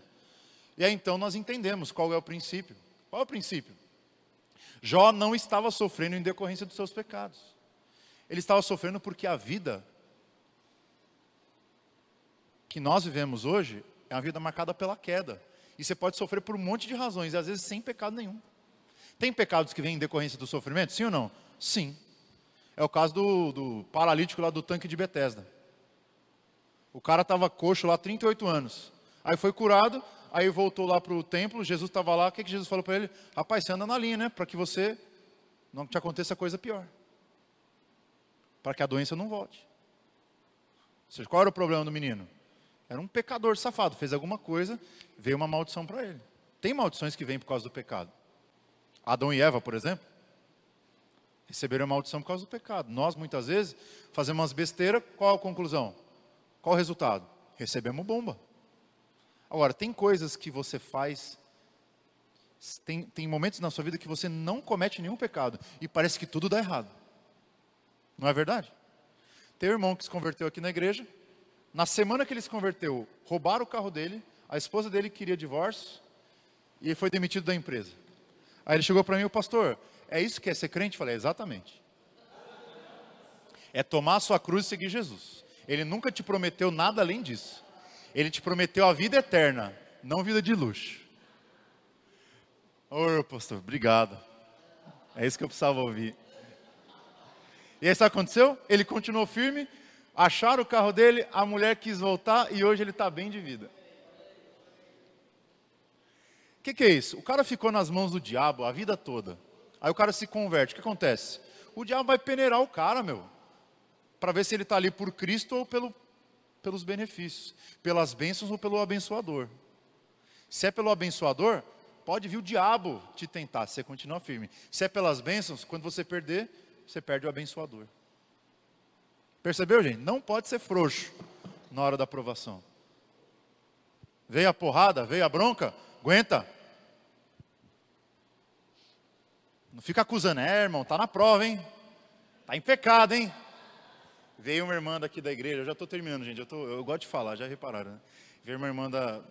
[SPEAKER 1] E aí então nós entendemos qual é o princípio. Qual é o princípio? Jó não estava sofrendo em decorrência dos seus pecados. Ele estava sofrendo porque a vida que nós vivemos hoje é uma vida marcada pela queda. E você pode sofrer por um monte de razões, e às vezes sem pecado nenhum. Tem pecados que vêm em decorrência do sofrimento? Sim ou não? Sim. É o caso do, do paralítico lá do tanque de Betesda. O cara estava coxo lá há 38 anos. Aí foi curado, aí voltou lá para o templo, Jesus estava lá, o que, que Jesus falou para ele? Rapaz, você anda na linha, né? Para que você não te aconteça coisa pior. Para que a doença não volte. Ou seja, qual era o problema do menino? Era um pecador safado, fez alguma coisa, veio uma maldição para ele. Tem maldições que vêm por causa do pecado. Adão e Eva, por exemplo, receberam a maldição por causa do pecado. Nós, muitas vezes, fazemos umas besteiras, qual a conclusão? Qual o resultado? Recebemos bomba. Agora, tem coisas que você faz, tem, tem momentos na sua vida que você não comete nenhum pecado e parece que tudo dá errado. Não é verdade? Tem um irmão que se converteu aqui na igreja, na semana que ele se converteu, roubaram o carro dele, a esposa dele queria divórcio e ele foi demitido da empresa. Aí ele chegou para mim, o pastor, é isso que é ser crente? Eu falei, exatamente. É tomar a sua cruz e seguir Jesus. Ele nunca te prometeu nada além disso. Ele te prometeu a vida eterna, não vida de luxo. Ô, pastor, obrigado. É isso que eu precisava ouvir. E aí sabe o que aconteceu? Ele continuou firme, acharam o carro dele, a mulher quis voltar e hoje ele está bem de vida. O que, que é isso? O cara ficou nas mãos do diabo a vida toda. Aí o cara se converte. O que acontece? O diabo vai peneirar o cara, meu. Para ver se ele está ali por Cristo ou pelo, pelos benefícios. Pelas bênçãos ou pelo abençoador. Se é pelo abençoador, pode vir o diabo te tentar, você continua firme. Se é pelas bênçãos, quando você perder, você perde o abençoador. Percebeu, gente? Não pode ser frouxo na hora da aprovação. Veio a porrada, veio a bronca, aguenta. Não fica acusando, é, irmão, tá na prova, hein? Tá em pecado, hein? Veio uma irmã daqui da igreja, eu já estou terminando, gente, eu, tô, eu gosto de falar, já repararam, né? Veio uma irmã da,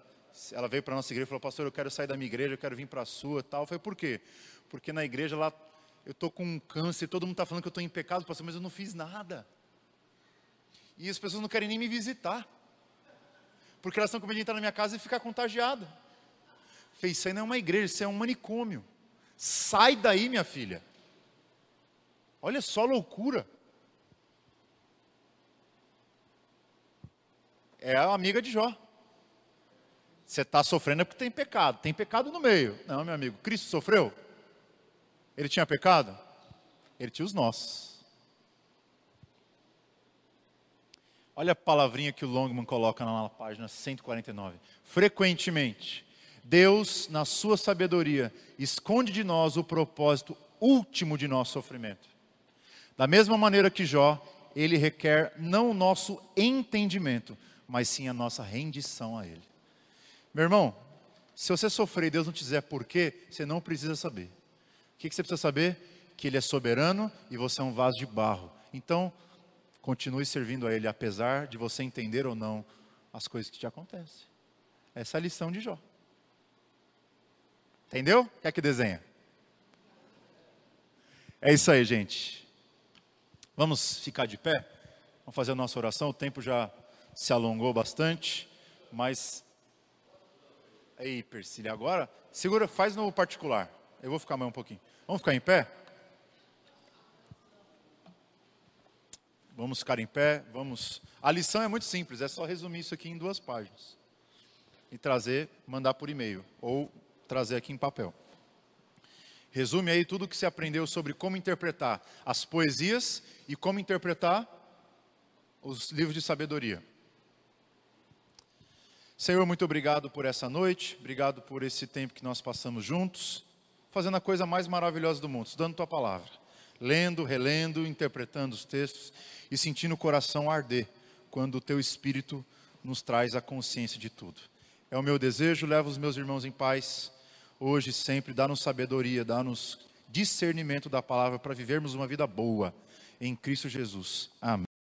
[SPEAKER 1] ela veio para nossa igreja e falou, pastor, eu quero sair da minha igreja, eu quero vir para a sua tal. Eu falei, por quê? Porque na igreja lá, eu estou com um câncer, todo mundo está falando que eu estou em pecado, pastor, mas eu não fiz nada. E as pessoas não querem nem me visitar. Porque elas estão com medo de entrar na minha casa e ficar contagiada. Fez, isso aí não é uma igreja, isso é um manicômio. Sai daí, minha filha. Olha só loucura. É a amiga de Jó. Você está sofrendo é porque tem pecado. Tem pecado no meio. Não, meu amigo. Cristo sofreu? Ele tinha pecado? Ele tinha os nossos. Olha a palavrinha que o Longman coloca na página 149. Frequentemente, Deus, na sua sabedoria, esconde de nós o propósito último de nosso sofrimento. Da mesma maneira que Jó, ele requer não o nosso entendimento, mas sim a nossa rendição a Ele. Meu irmão, se você sofrer e Deus não te dizer porquê, você não precisa saber. O que você precisa saber? Que Ele é soberano e você é um vaso de barro. Então, Continue servindo a Ele, apesar de você entender ou não as coisas que te acontecem. Essa é a lição de Jó. Entendeu? Quer que desenha? É isso aí, gente. Vamos ficar de pé? Vamos fazer a nossa oração. O tempo já se alongou bastante, mas. Aí, Persília, agora, segura, faz no particular. Eu vou ficar mais um pouquinho. Vamos ficar em pé? Vamos ficar em pé, vamos. A lição é muito simples, é só resumir isso aqui em duas páginas. E trazer, mandar por e-mail ou trazer aqui em papel. Resume aí tudo o que se aprendeu sobre como interpretar as poesias e como interpretar os livros de sabedoria. Senhor, muito obrigado por essa noite, obrigado por esse tempo que nós passamos juntos, fazendo a coisa mais maravilhosa do mundo, estudando tua palavra lendo, relendo, interpretando os textos e sentindo o coração arder quando o teu espírito nos traz a consciência de tudo. É o meu desejo, leva os meus irmãos em paz, hoje e sempre, dá-nos sabedoria, dá-nos discernimento da palavra para vivermos uma vida boa em Cristo Jesus. Amém.